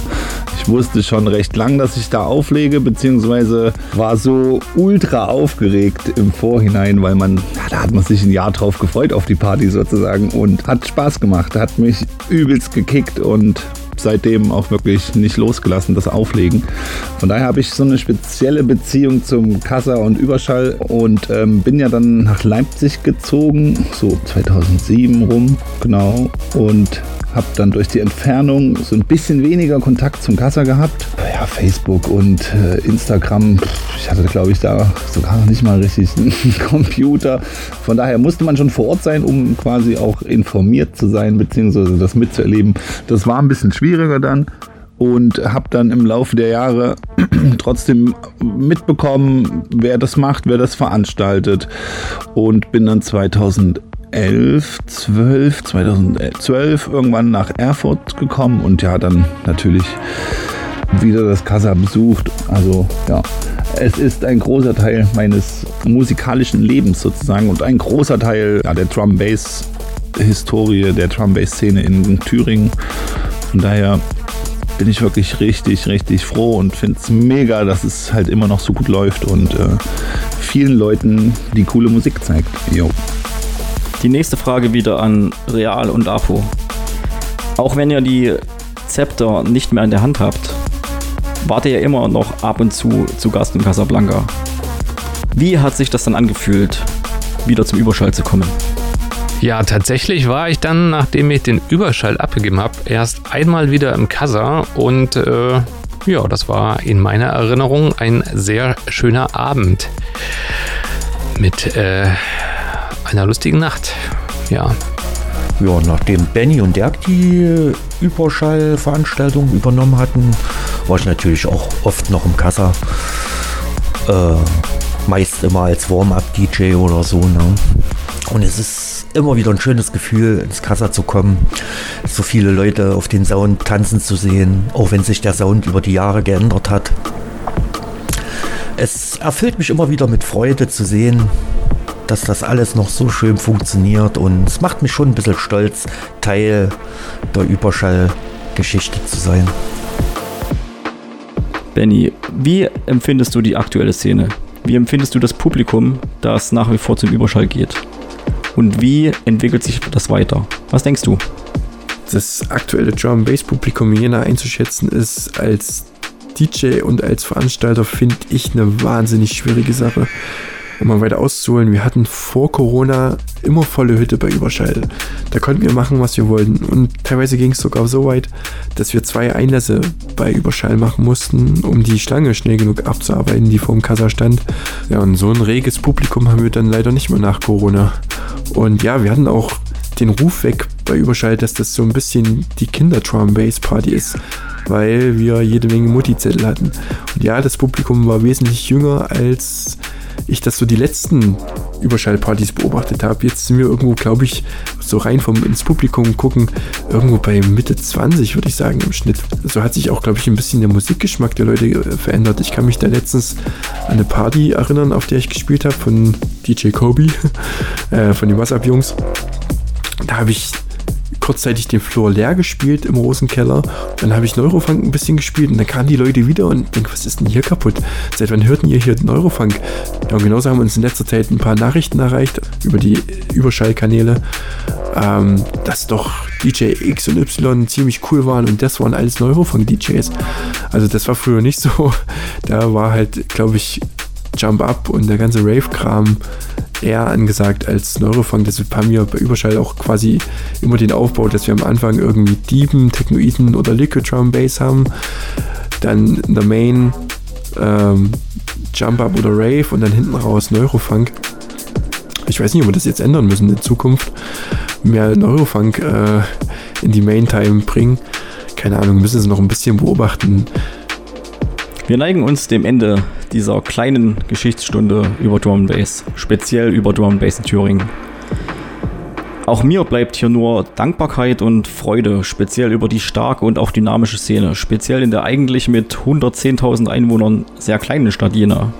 ich wusste schon recht lang, dass ich da auflege, beziehungsweise war so ultra aufgeregt im Vorhinein, weil man, da hat man sich ein Jahr drauf gefreut auf die Party sozusagen und hat Spaß gemacht, hat mich übelst gekickt und seitdem auch wirklich nicht losgelassen, das Auflegen. Von daher habe ich so eine spezielle Beziehung zum Kassa und Überschall und ähm, bin ja dann nach Leipzig gezogen, so 2007 rum, genau. Und habe dann durch die Entfernung so ein bisschen weniger Kontakt zum Kassa gehabt. Ja, Facebook und äh, Instagram, ich hatte glaube ich da sogar noch nicht mal richtig einen Computer. Von daher musste man schon vor Ort sein, um quasi auch informiert zu sein, beziehungsweise das mitzuerleben. Das war ein bisschen schwieriger dann und habe dann im Laufe der Jahre trotzdem mitbekommen, wer das macht, wer das veranstaltet und bin dann 2011 2011, 12, 2012 irgendwann nach Erfurt gekommen und ja, dann natürlich wieder das Casa besucht. Also ja, es ist ein großer Teil meines musikalischen Lebens sozusagen und ein großer Teil ja, der Drum Bass Historie, der Drum Bass Szene in Thüringen. Von daher bin ich wirklich richtig, richtig froh und finde es mega, dass es halt immer noch so gut läuft und äh, vielen Leuten die coole Musik zeigt. Jo. Die nächste Frage wieder an Real und Apo. Auch wenn ihr die Zepter nicht mehr in der Hand habt, wart ihr ja immer noch ab und zu zu Gast in Casablanca. Wie hat sich das dann angefühlt, wieder zum Überschall zu kommen? Ja, tatsächlich war ich dann, nachdem ich den Überschall abgegeben habe, erst einmal wieder im Kassa und äh, ja, das war in meiner Erinnerung ein sehr schöner Abend mit äh, einer lustigen Nacht. Ja. Ja, nachdem Benny und Dirk die Überschallveranstaltung übernommen hatten, war ich natürlich auch oft noch im Kassa. Äh, meist immer als Warm-up-DJ oder so. Ne? Und es ist immer wieder ein schönes Gefühl, ins Kassa zu kommen, so viele Leute auf den Sound tanzen zu sehen, auch wenn sich der Sound über die Jahre geändert hat. Es erfüllt mich immer wieder mit Freude zu sehen, dass das alles noch so schön funktioniert und es macht mich schon ein bisschen stolz, Teil der Überschallgeschichte zu sein. Benny, wie empfindest du die aktuelle Szene? Wie empfindest du das Publikum, das nach wie vor zum Überschall geht? Und wie entwickelt sich das weiter? Was denkst du? Das aktuelle Drum Bass Publikum Jena einzuschätzen ist als DJ und als Veranstalter finde ich eine wahnsinnig schwierige Sache mal weiter auszuholen, wir hatten vor Corona immer volle Hütte bei Überschall. Da konnten wir machen, was wir wollten. Und teilweise ging es sogar so weit, dass wir zwei Einlässe bei Überschall machen mussten, um die Schlange schnell genug abzuarbeiten, die vor dem Kassa stand. Ja, und so ein reges Publikum haben wir dann leider nicht mehr nach Corona. Und ja, wir hatten auch den Ruf weg bei Überschall, dass das so ein bisschen die Kinder-Drum-Bass-Party ist weil wir jede Menge Mutti-Zettel hatten. Und ja, das Publikum war wesentlich jünger als ich das so die letzten Überschallpartys beobachtet habe. Jetzt sind wir irgendwo, glaube ich, so rein vom ins Publikum gucken, irgendwo bei Mitte 20, würde ich sagen, im Schnitt. So hat sich auch, glaube ich, ein bisschen der Musikgeschmack der Leute äh, verändert. Ich kann mich da letztens an eine Party erinnern, auf der ich gespielt habe, von DJ Kobe, äh, von den WhatsApp-Jungs. Da habe ich kurzzeitig den Floor leer gespielt im Rosenkeller. Dann habe ich Neurofunk ein bisschen gespielt und dann kamen die Leute wieder und denken, was ist denn hier kaputt? Seit wann hörten ihr hier Neurofunk? Ja, und genauso haben uns in letzter Zeit ein paar Nachrichten erreicht über die Überschallkanäle, ähm, dass doch DJ X und Y ziemlich cool waren und das waren alles Neurofunk-DJs. Also das war früher nicht so. Da war halt, glaube ich, Jump Up und der ganze Rave-Kram eher angesagt als Neurofunk. Deshalb haben wir bei Überschall auch quasi immer den Aufbau, dass wir am Anfang irgendwie Dieven, Technoiden oder Liquid Drum Bass haben. Dann in der Main ähm, Jump Up oder Rave und dann hinten raus Neurofunk. Ich weiß nicht, ob wir das jetzt ändern müssen in Zukunft. Mehr Neurofunk äh, in die Main Time bringen. Keine Ahnung, müssen es noch ein bisschen beobachten. Wir neigen uns dem Ende dieser kleinen Geschichtsstunde über Drum Bass, speziell über Drum Bass in Thüringen. Auch mir bleibt hier nur Dankbarkeit und Freude, speziell über die starke und auch dynamische Szene, speziell in der eigentlich mit 110.000 Einwohnern sehr kleinen Stadt Jena.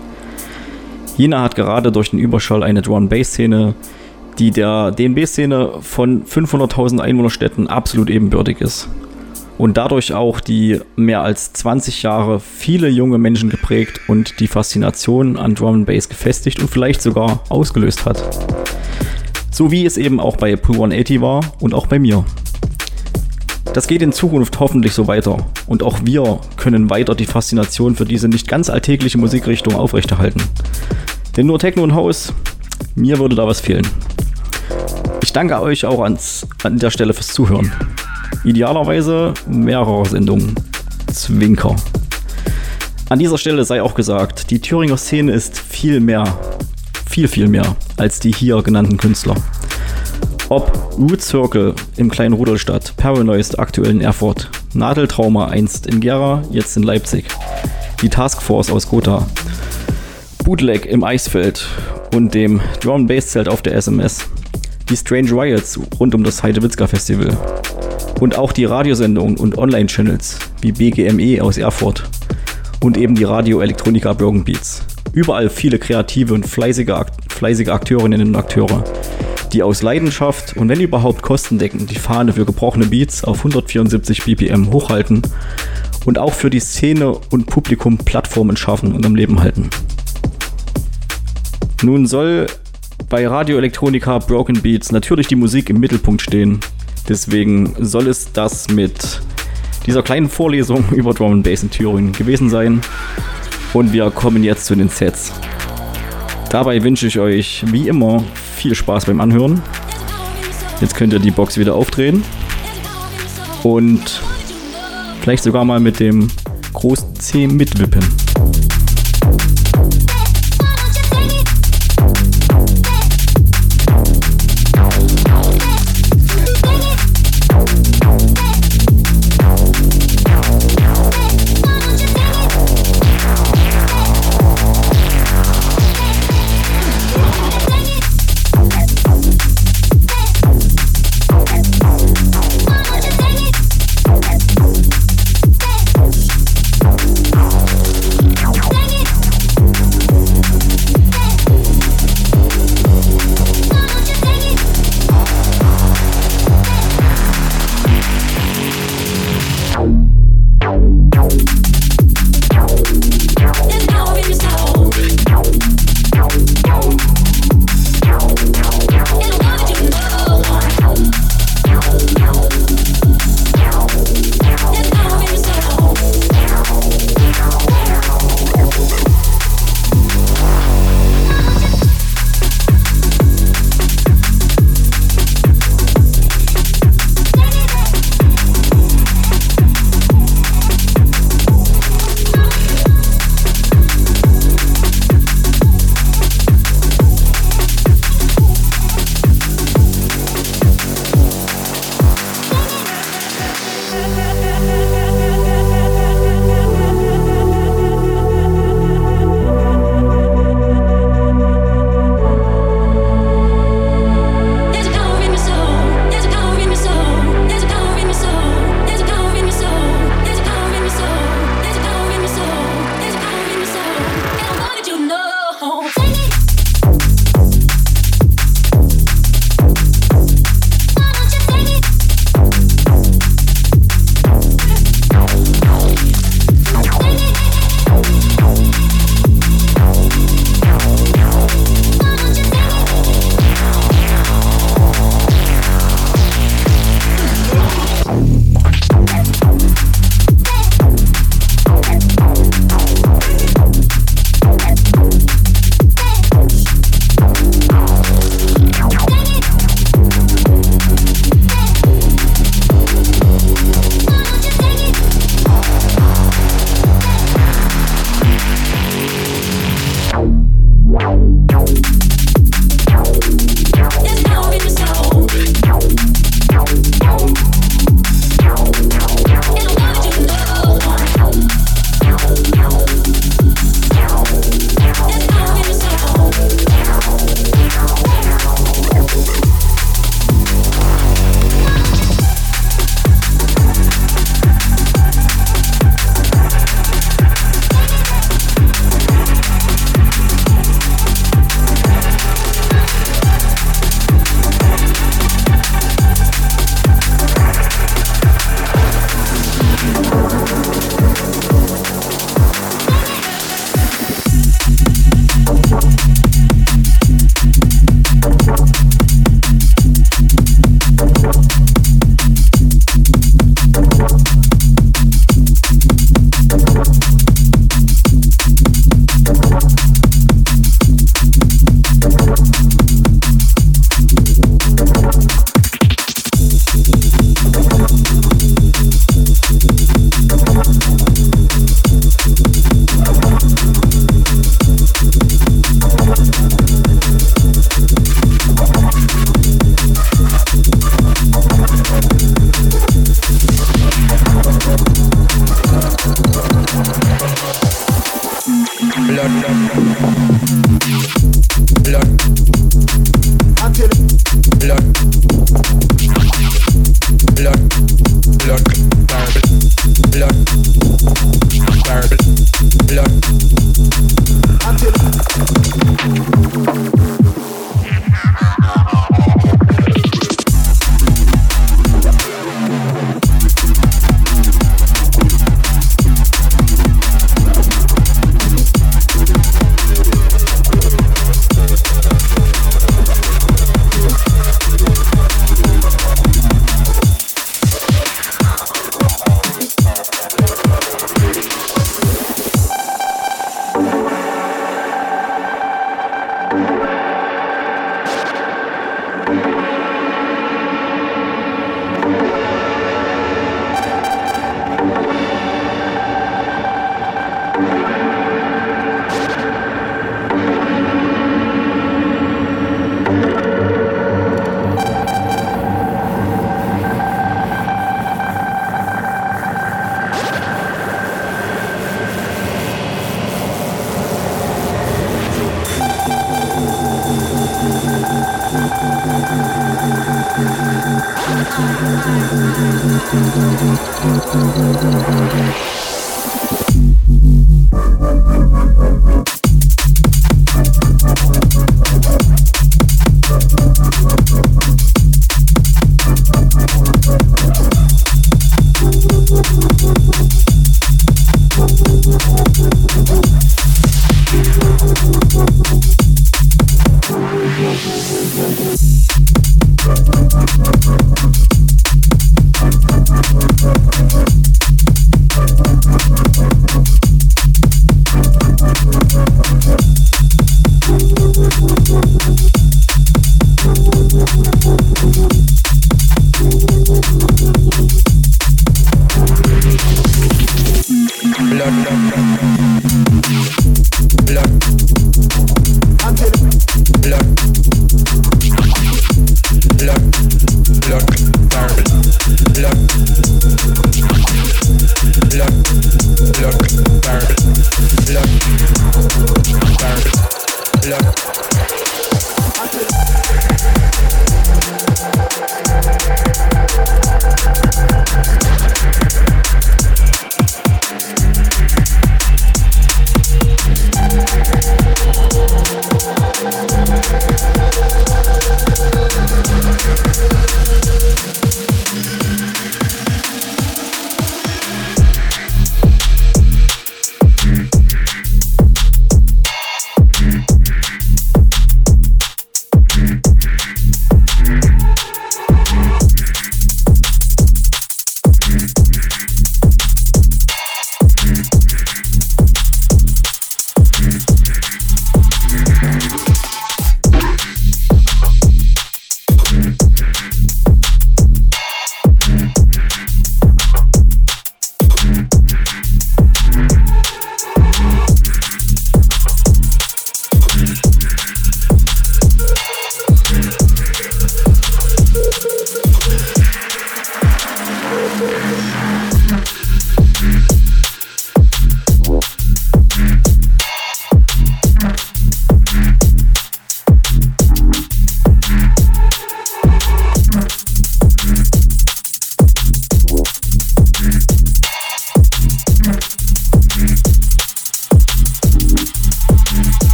Jena hat gerade durch den Überschall eine Drum Bass Szene, die der DNB Szene von 500.000 Einwohnerstädten absolut ebenbürtig ist und dadurch auch die mehr als 20 Jahre viele junge Menschen geprägt und die Faszination an Drum and Bass gefestigt und vielleicht sogar ausgelöst hat. So wie es eben auch bei Pool 180 war und auch bei mir. Das geht in Zukunft hoffentlich so weiter und auch wir können weiter die Faszination für diese nicht ganz alltägliche Musikrichtung aufrechterhalten. Denn nur Techno und House, mir würde da was fehlen. Ich danke euch auch ans, an der Stelle fürs Zuhören. Idealerweise mehrere Sendungen. Zwinker. An dieser Stelle sei auch gesagt, die Thüringer Szene ist viel mehr, viel, viel mehr als die hier genannten Künstler. Ob Root Circle im kleinen Rudolstadt, Paranoist aktuell in Erfurt, Nadeltrauma einst in Gera, jetzt in Leipzig, die Taskforce aus Gotha, Bootleg im Eisfeld und dem Drum Bass Zelt auf der SMS, die Strange Riots rund um das Heidewitzka Festival, und auch die Radiosendungen und Online-Channels wie BGME aus Erfurt und eben die Radio Elektronika Broken Beats. Überall viele kreative und fleißige, fleißige Akteurinnen und Akteure, die aus Leidenschaft und wenn überhaupt kostendeckend die Fahne für gebrochene Beats auf 174 BPM hochhalten und auch für die Szene und Publikum Plattformen schaffen und am Leben halten. Nun soll bei Radio Elektronika Broken Beats natürlich die Musik im Mittelpunkt stehen Deswegen soll es das mit dieser kleinen Vorlesung über Drum and Bass in Thüringen gewesen sein. Und wir kommen jetzt zu den Sets. Dabei wünsche ich euch wie immer viel Spaß beim Anhören. Jetzt könnt ihr die Box wieder aufdrehen und vielleicht sogar mal mit dem großen C mitwippen.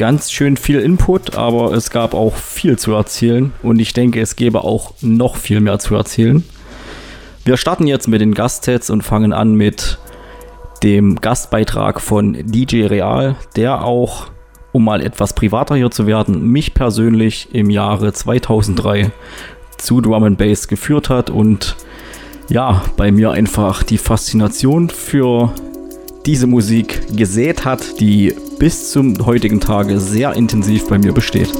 Ganz schön viel Input, aber es gab auch viel zu erzählen und ich denke, es gäbe auch noch viel mehr zu erzählen. Wir starten jetzt mit den Gastsets und fangen an mit dem Gastbeitrag von DJ Real, der auch, um mal etwas privater hier zu werden, mich persönlich im Jahre 2003 zu Drum and Bass geführt hat und ja, bei mir einfach die Faszination für diese Musik gesät hat, die bis zum heutigen Tage sehr intensiv bei mir besteht.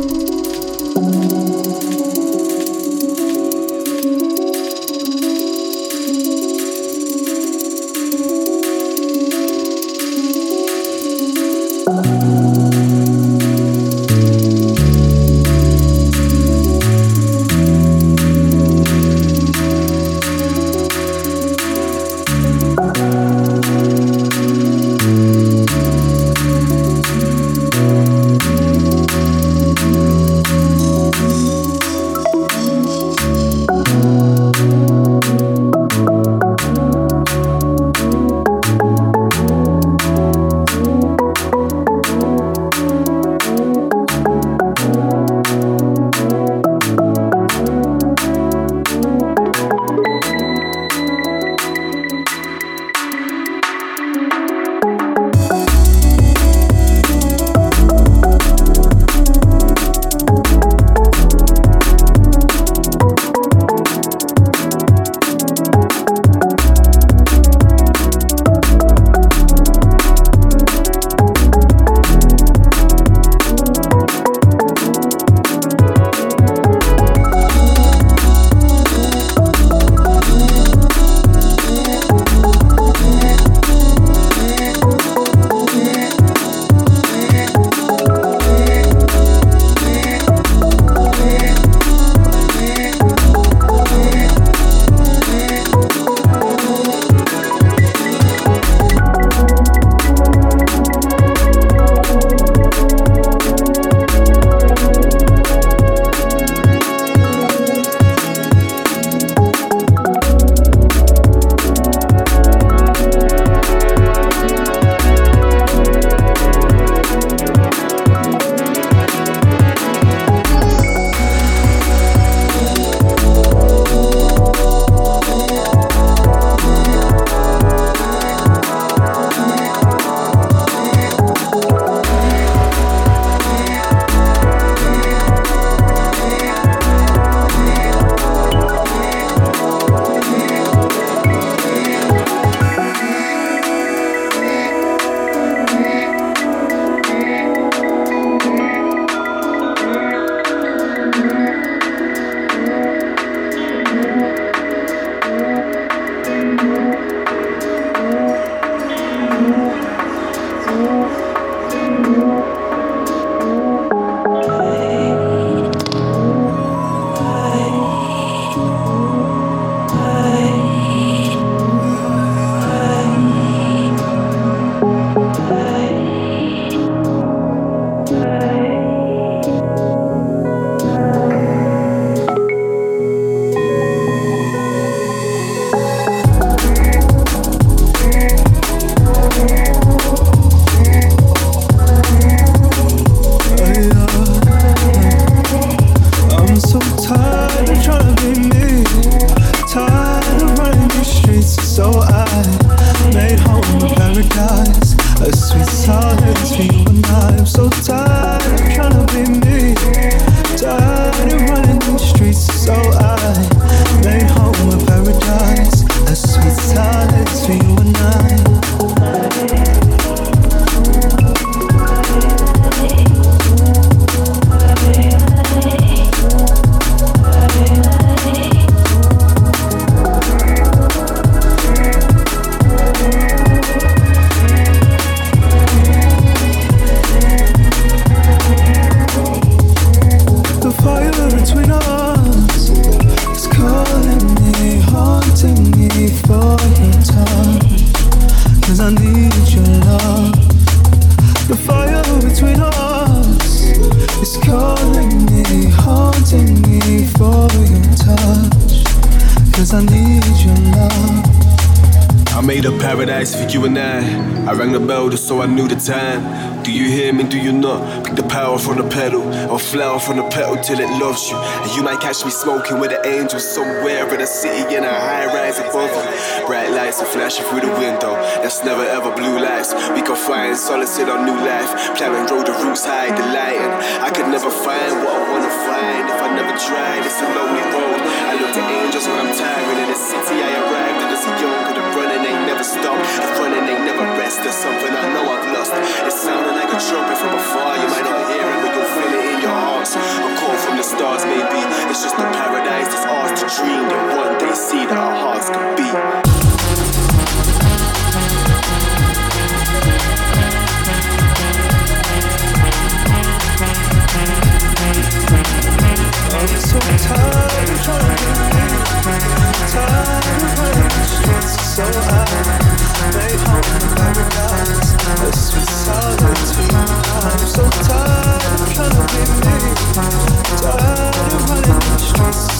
Till it loves you. And you might catch me smoking with the angels somewhere in a city in a high rise above you. Bright lights are flashing through the window. That's never ever blue lights. We can find solace in our new life. Plowing road the roots high, the light. I could never find what I wanna find if I never tried. It's a lonely road. I look to angels when I'm tired. In the city I arrived, and as a young, the running ain't never stopped. The running ain't never rest. There's something I know I've lost. It's sounding like a trumpet from afar. Just a paradise that's ours to dream. That one day see that our hearts can beat. I'm so tired of trying to leave. Tired of running streets so high. They haunt the paradise, a sweet solitude. I'm so tired of trying to be me. Tired of running the streets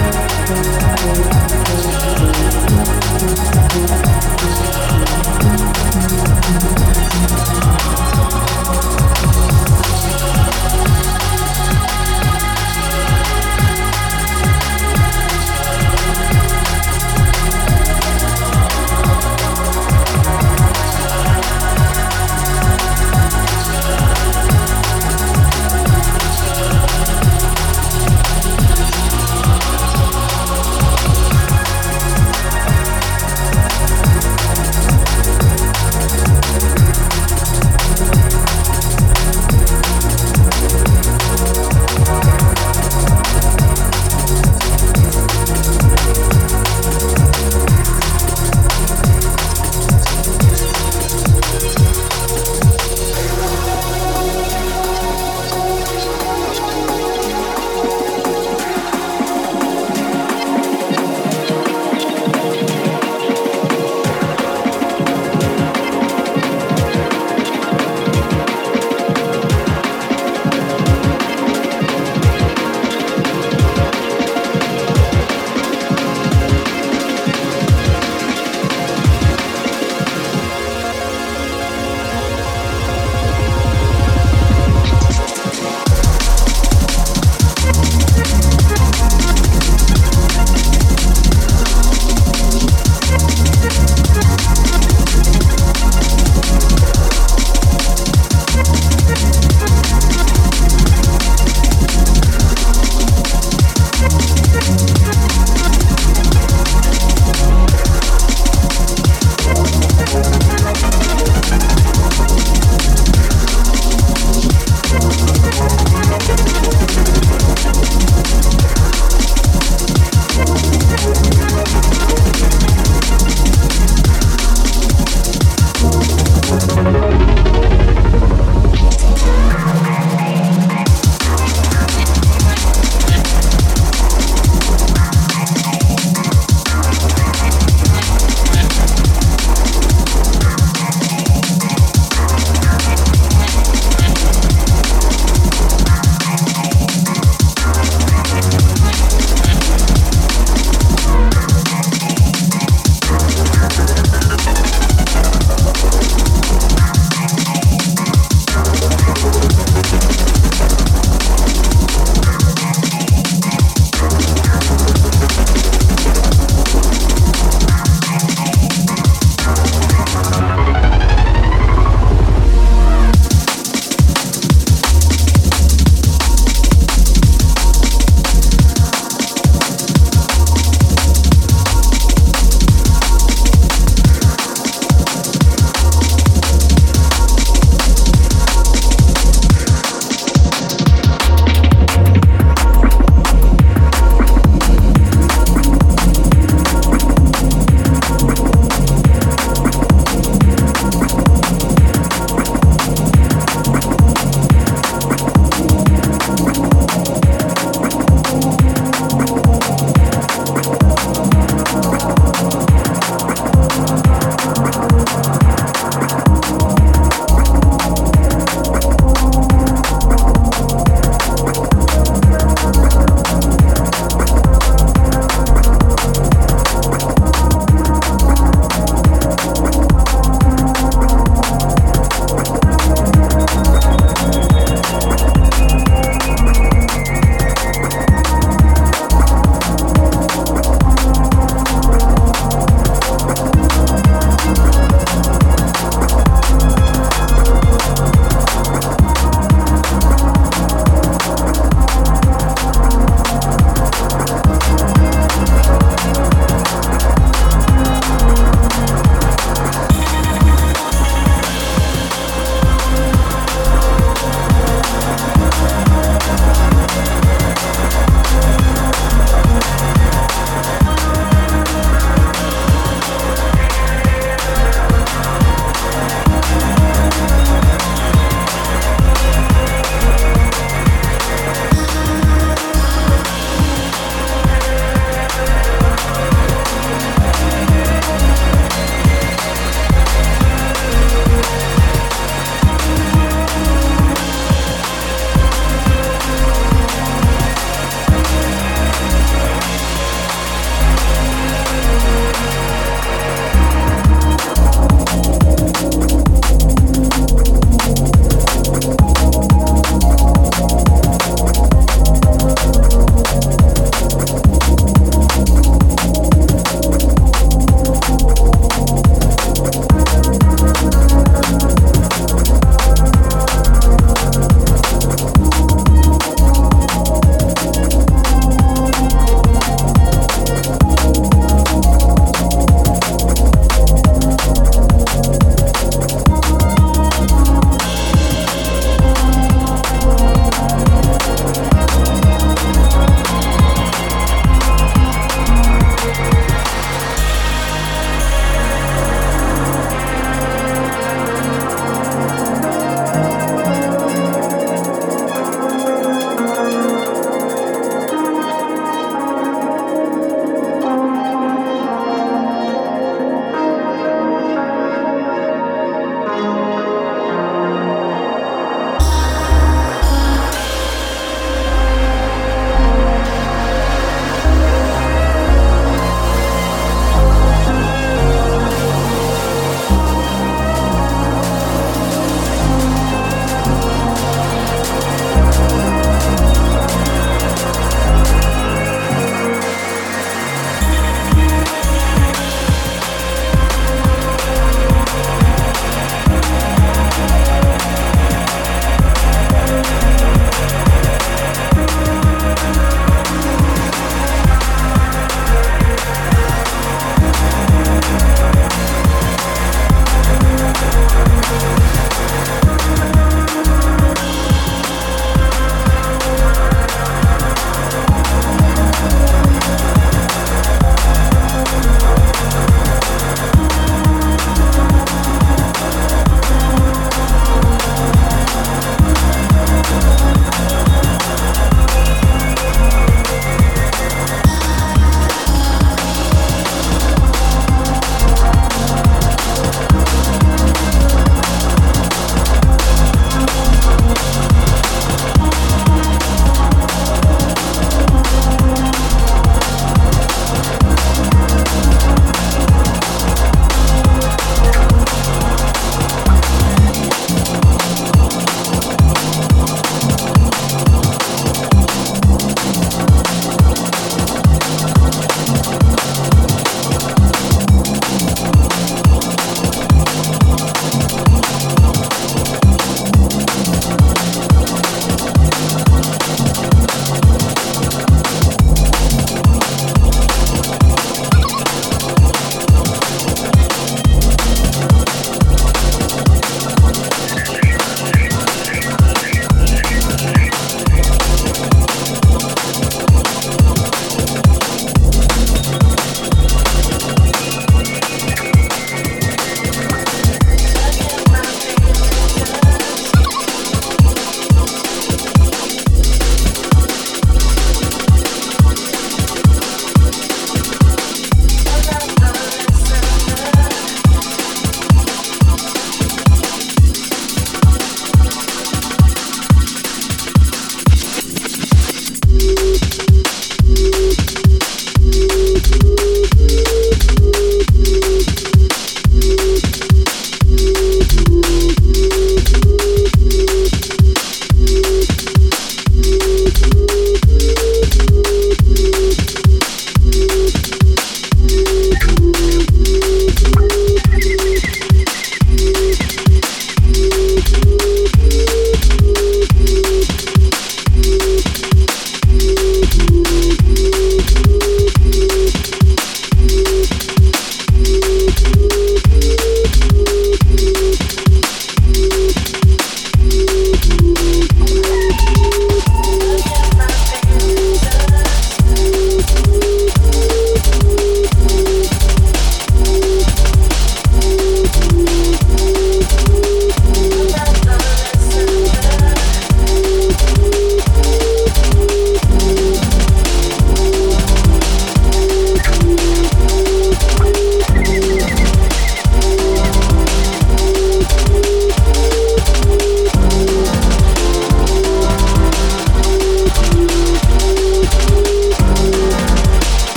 Thank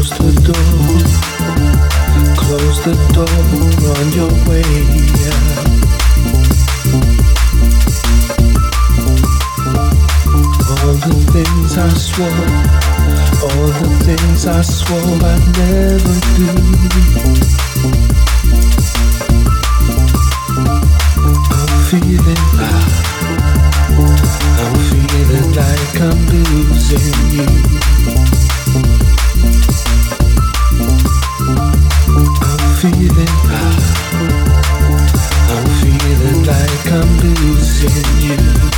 Close the door, close the door on your way out. All the things I swore, all the things I swore I'd never do. I'm feeling, I'm feeling like I'm losing you. I'm feeling like I'm losing you.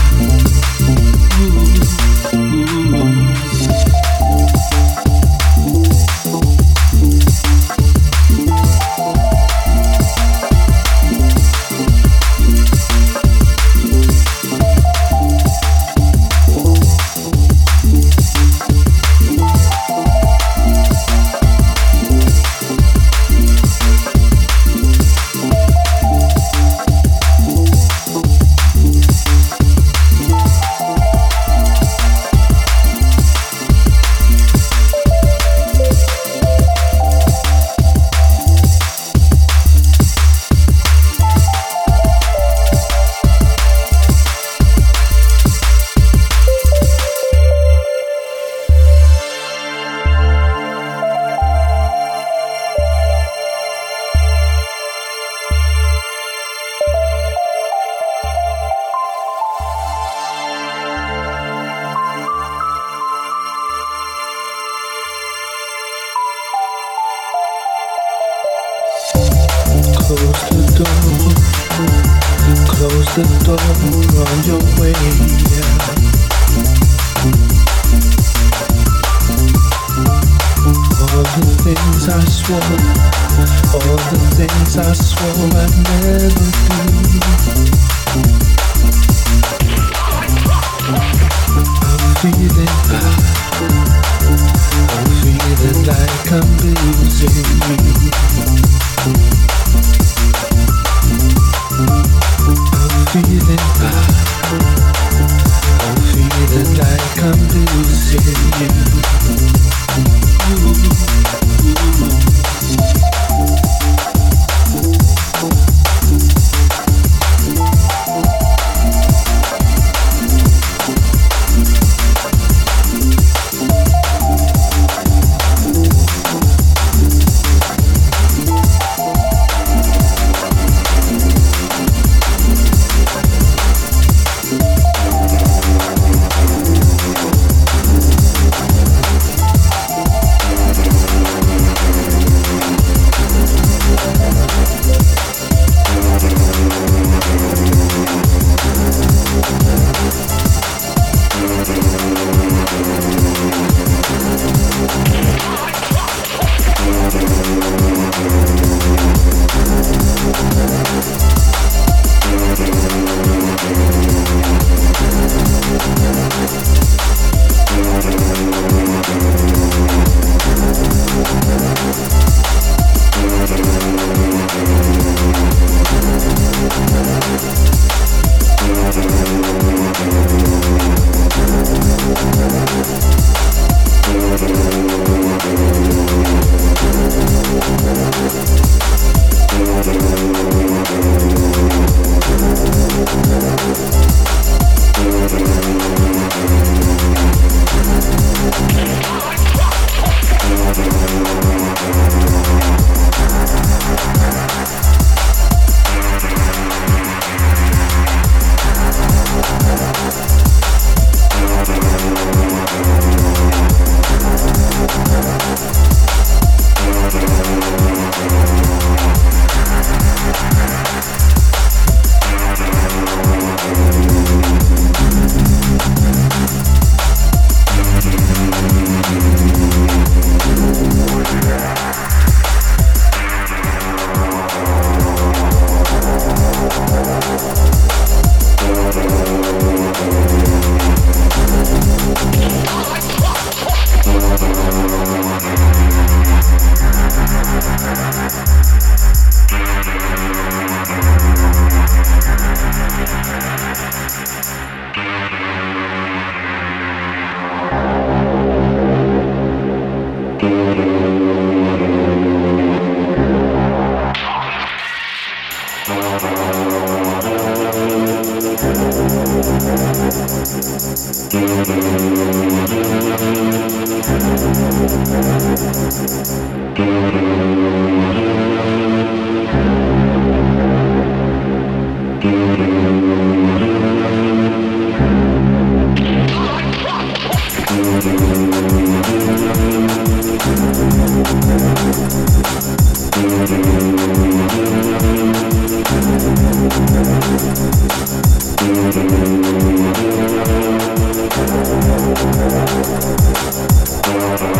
Thank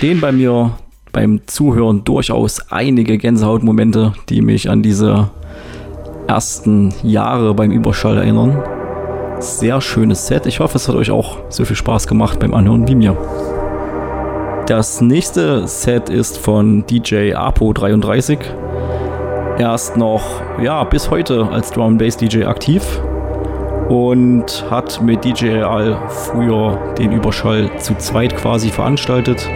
entstehen bei mir beim Zuhören durchaus einige Gänsehautmomente, die mich an diese ersten Jahre beim Überschall erinnern. Sehr schönes Set. Ich hoffe, es hat euch auch so viel Spaß gemacht beim Anhören wie mir. Das nächste Set ist von DJ Apo33. Er ist noch, ja, bis heute als Drum Bass DJ aktiv und hat mit DJ Al früher den Überschall zu zweit quasi veranstaltet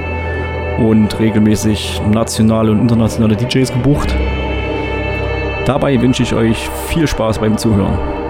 und regelmäßig nationale und internationale DJs gebucht. Dabei wünsche ich euch viel Spaß beim Zuhören.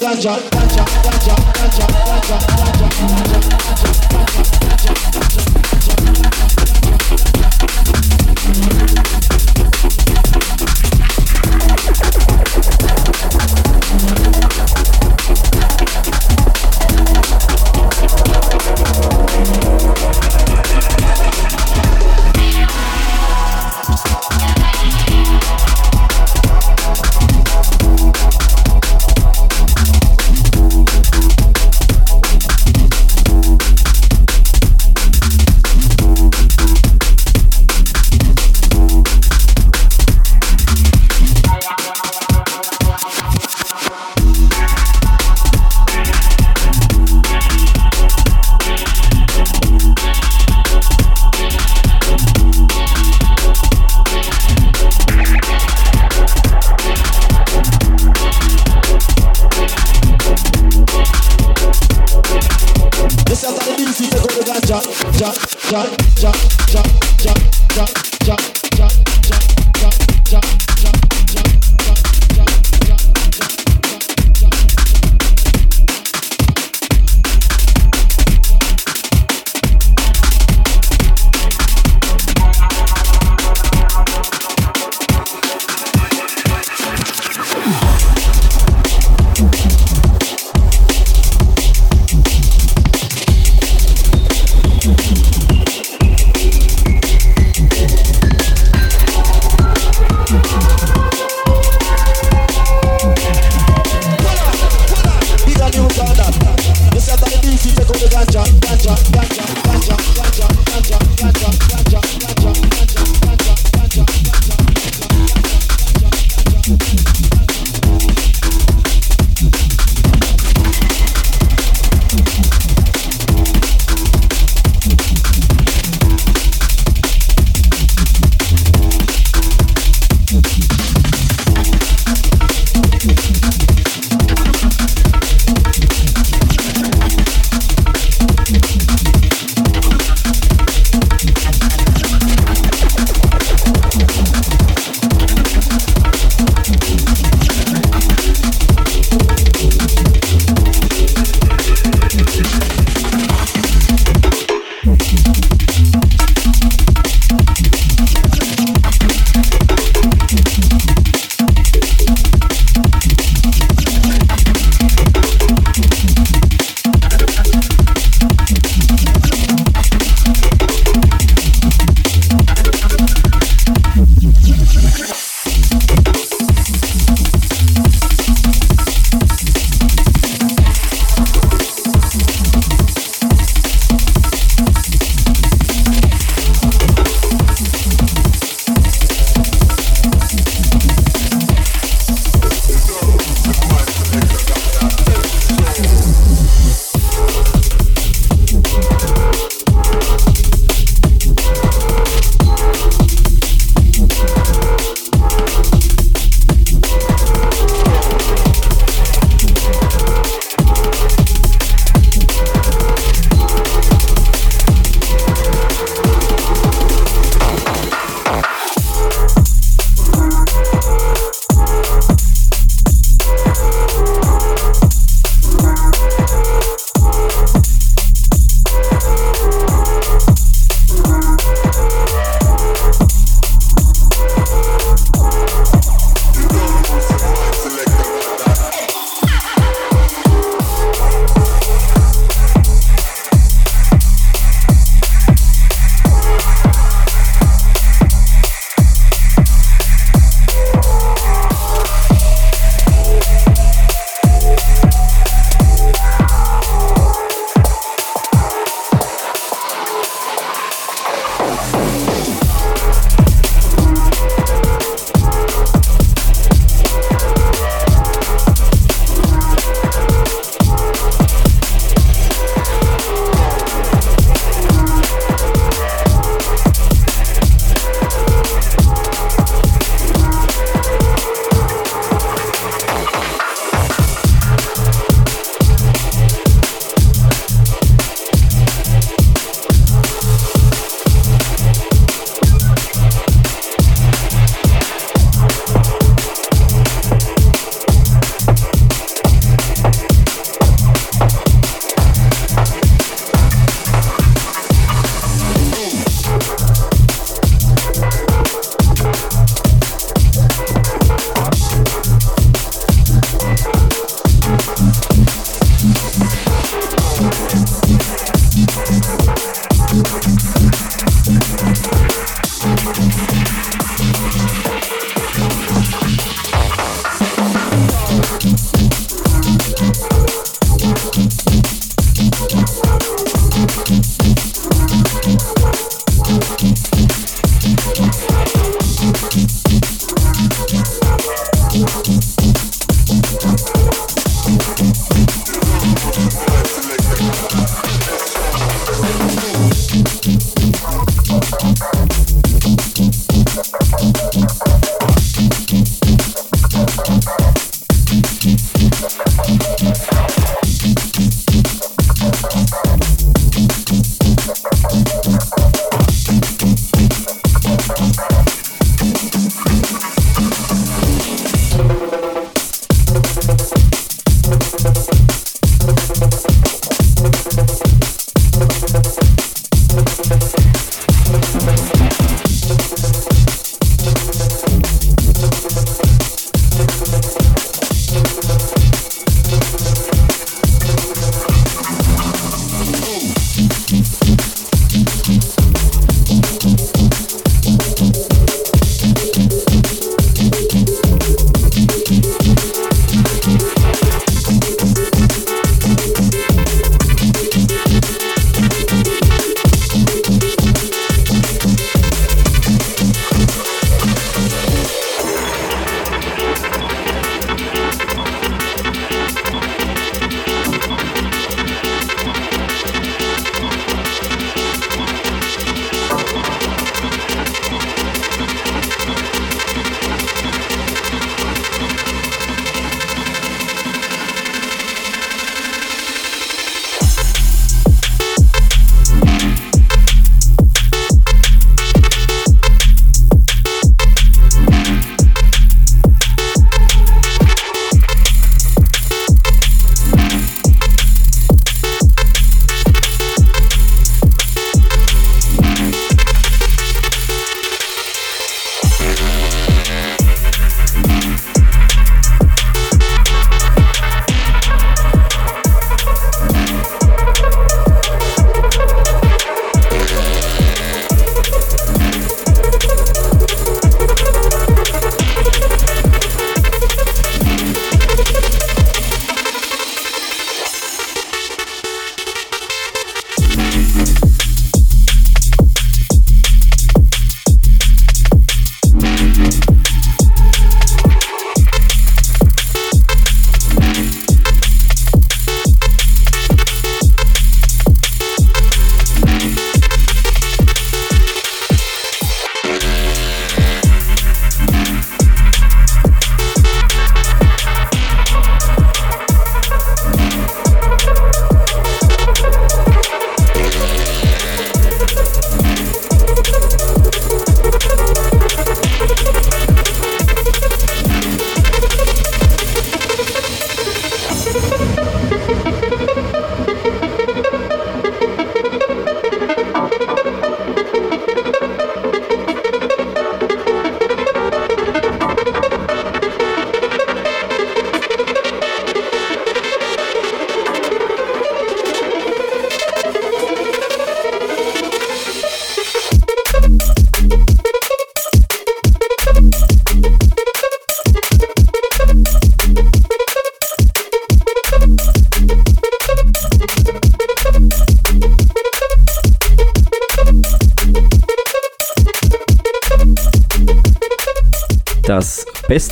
ganja.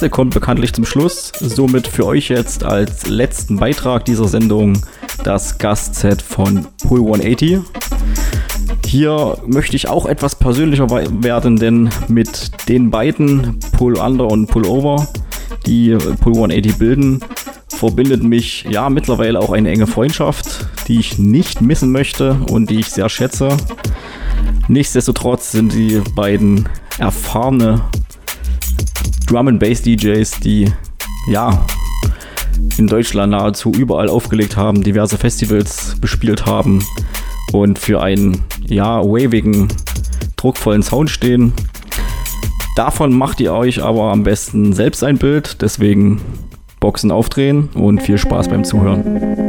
Beste kommt bekanntlich zum Schluss. Somit für euch jetzt als letzten Beitrag dieser Sendung das Gastset von Pull 180. Hier möchte ich auch etwas persönlicher werden, denn mit den beiden Pull Under und Pull Over, die Pull 180 bilden, verbindet mich ja mittlerweile auch eine enge Freundschaft, die ich nicht missen möchte und die ich sehr schätze. Nichtsdestotrotz sind die beiden erfahrene Drum and Bass DJs, die ja in Deutschland nahezu überall aufgelegt haben, diverse Festivals bespielt haben und für einen ja wavigen, druckvollen Sound stehen. Davon macht ihr euch aber am besten selbst ein Bild, deswegen Boxen aufdrehen und viel Spaß beim Zuhören.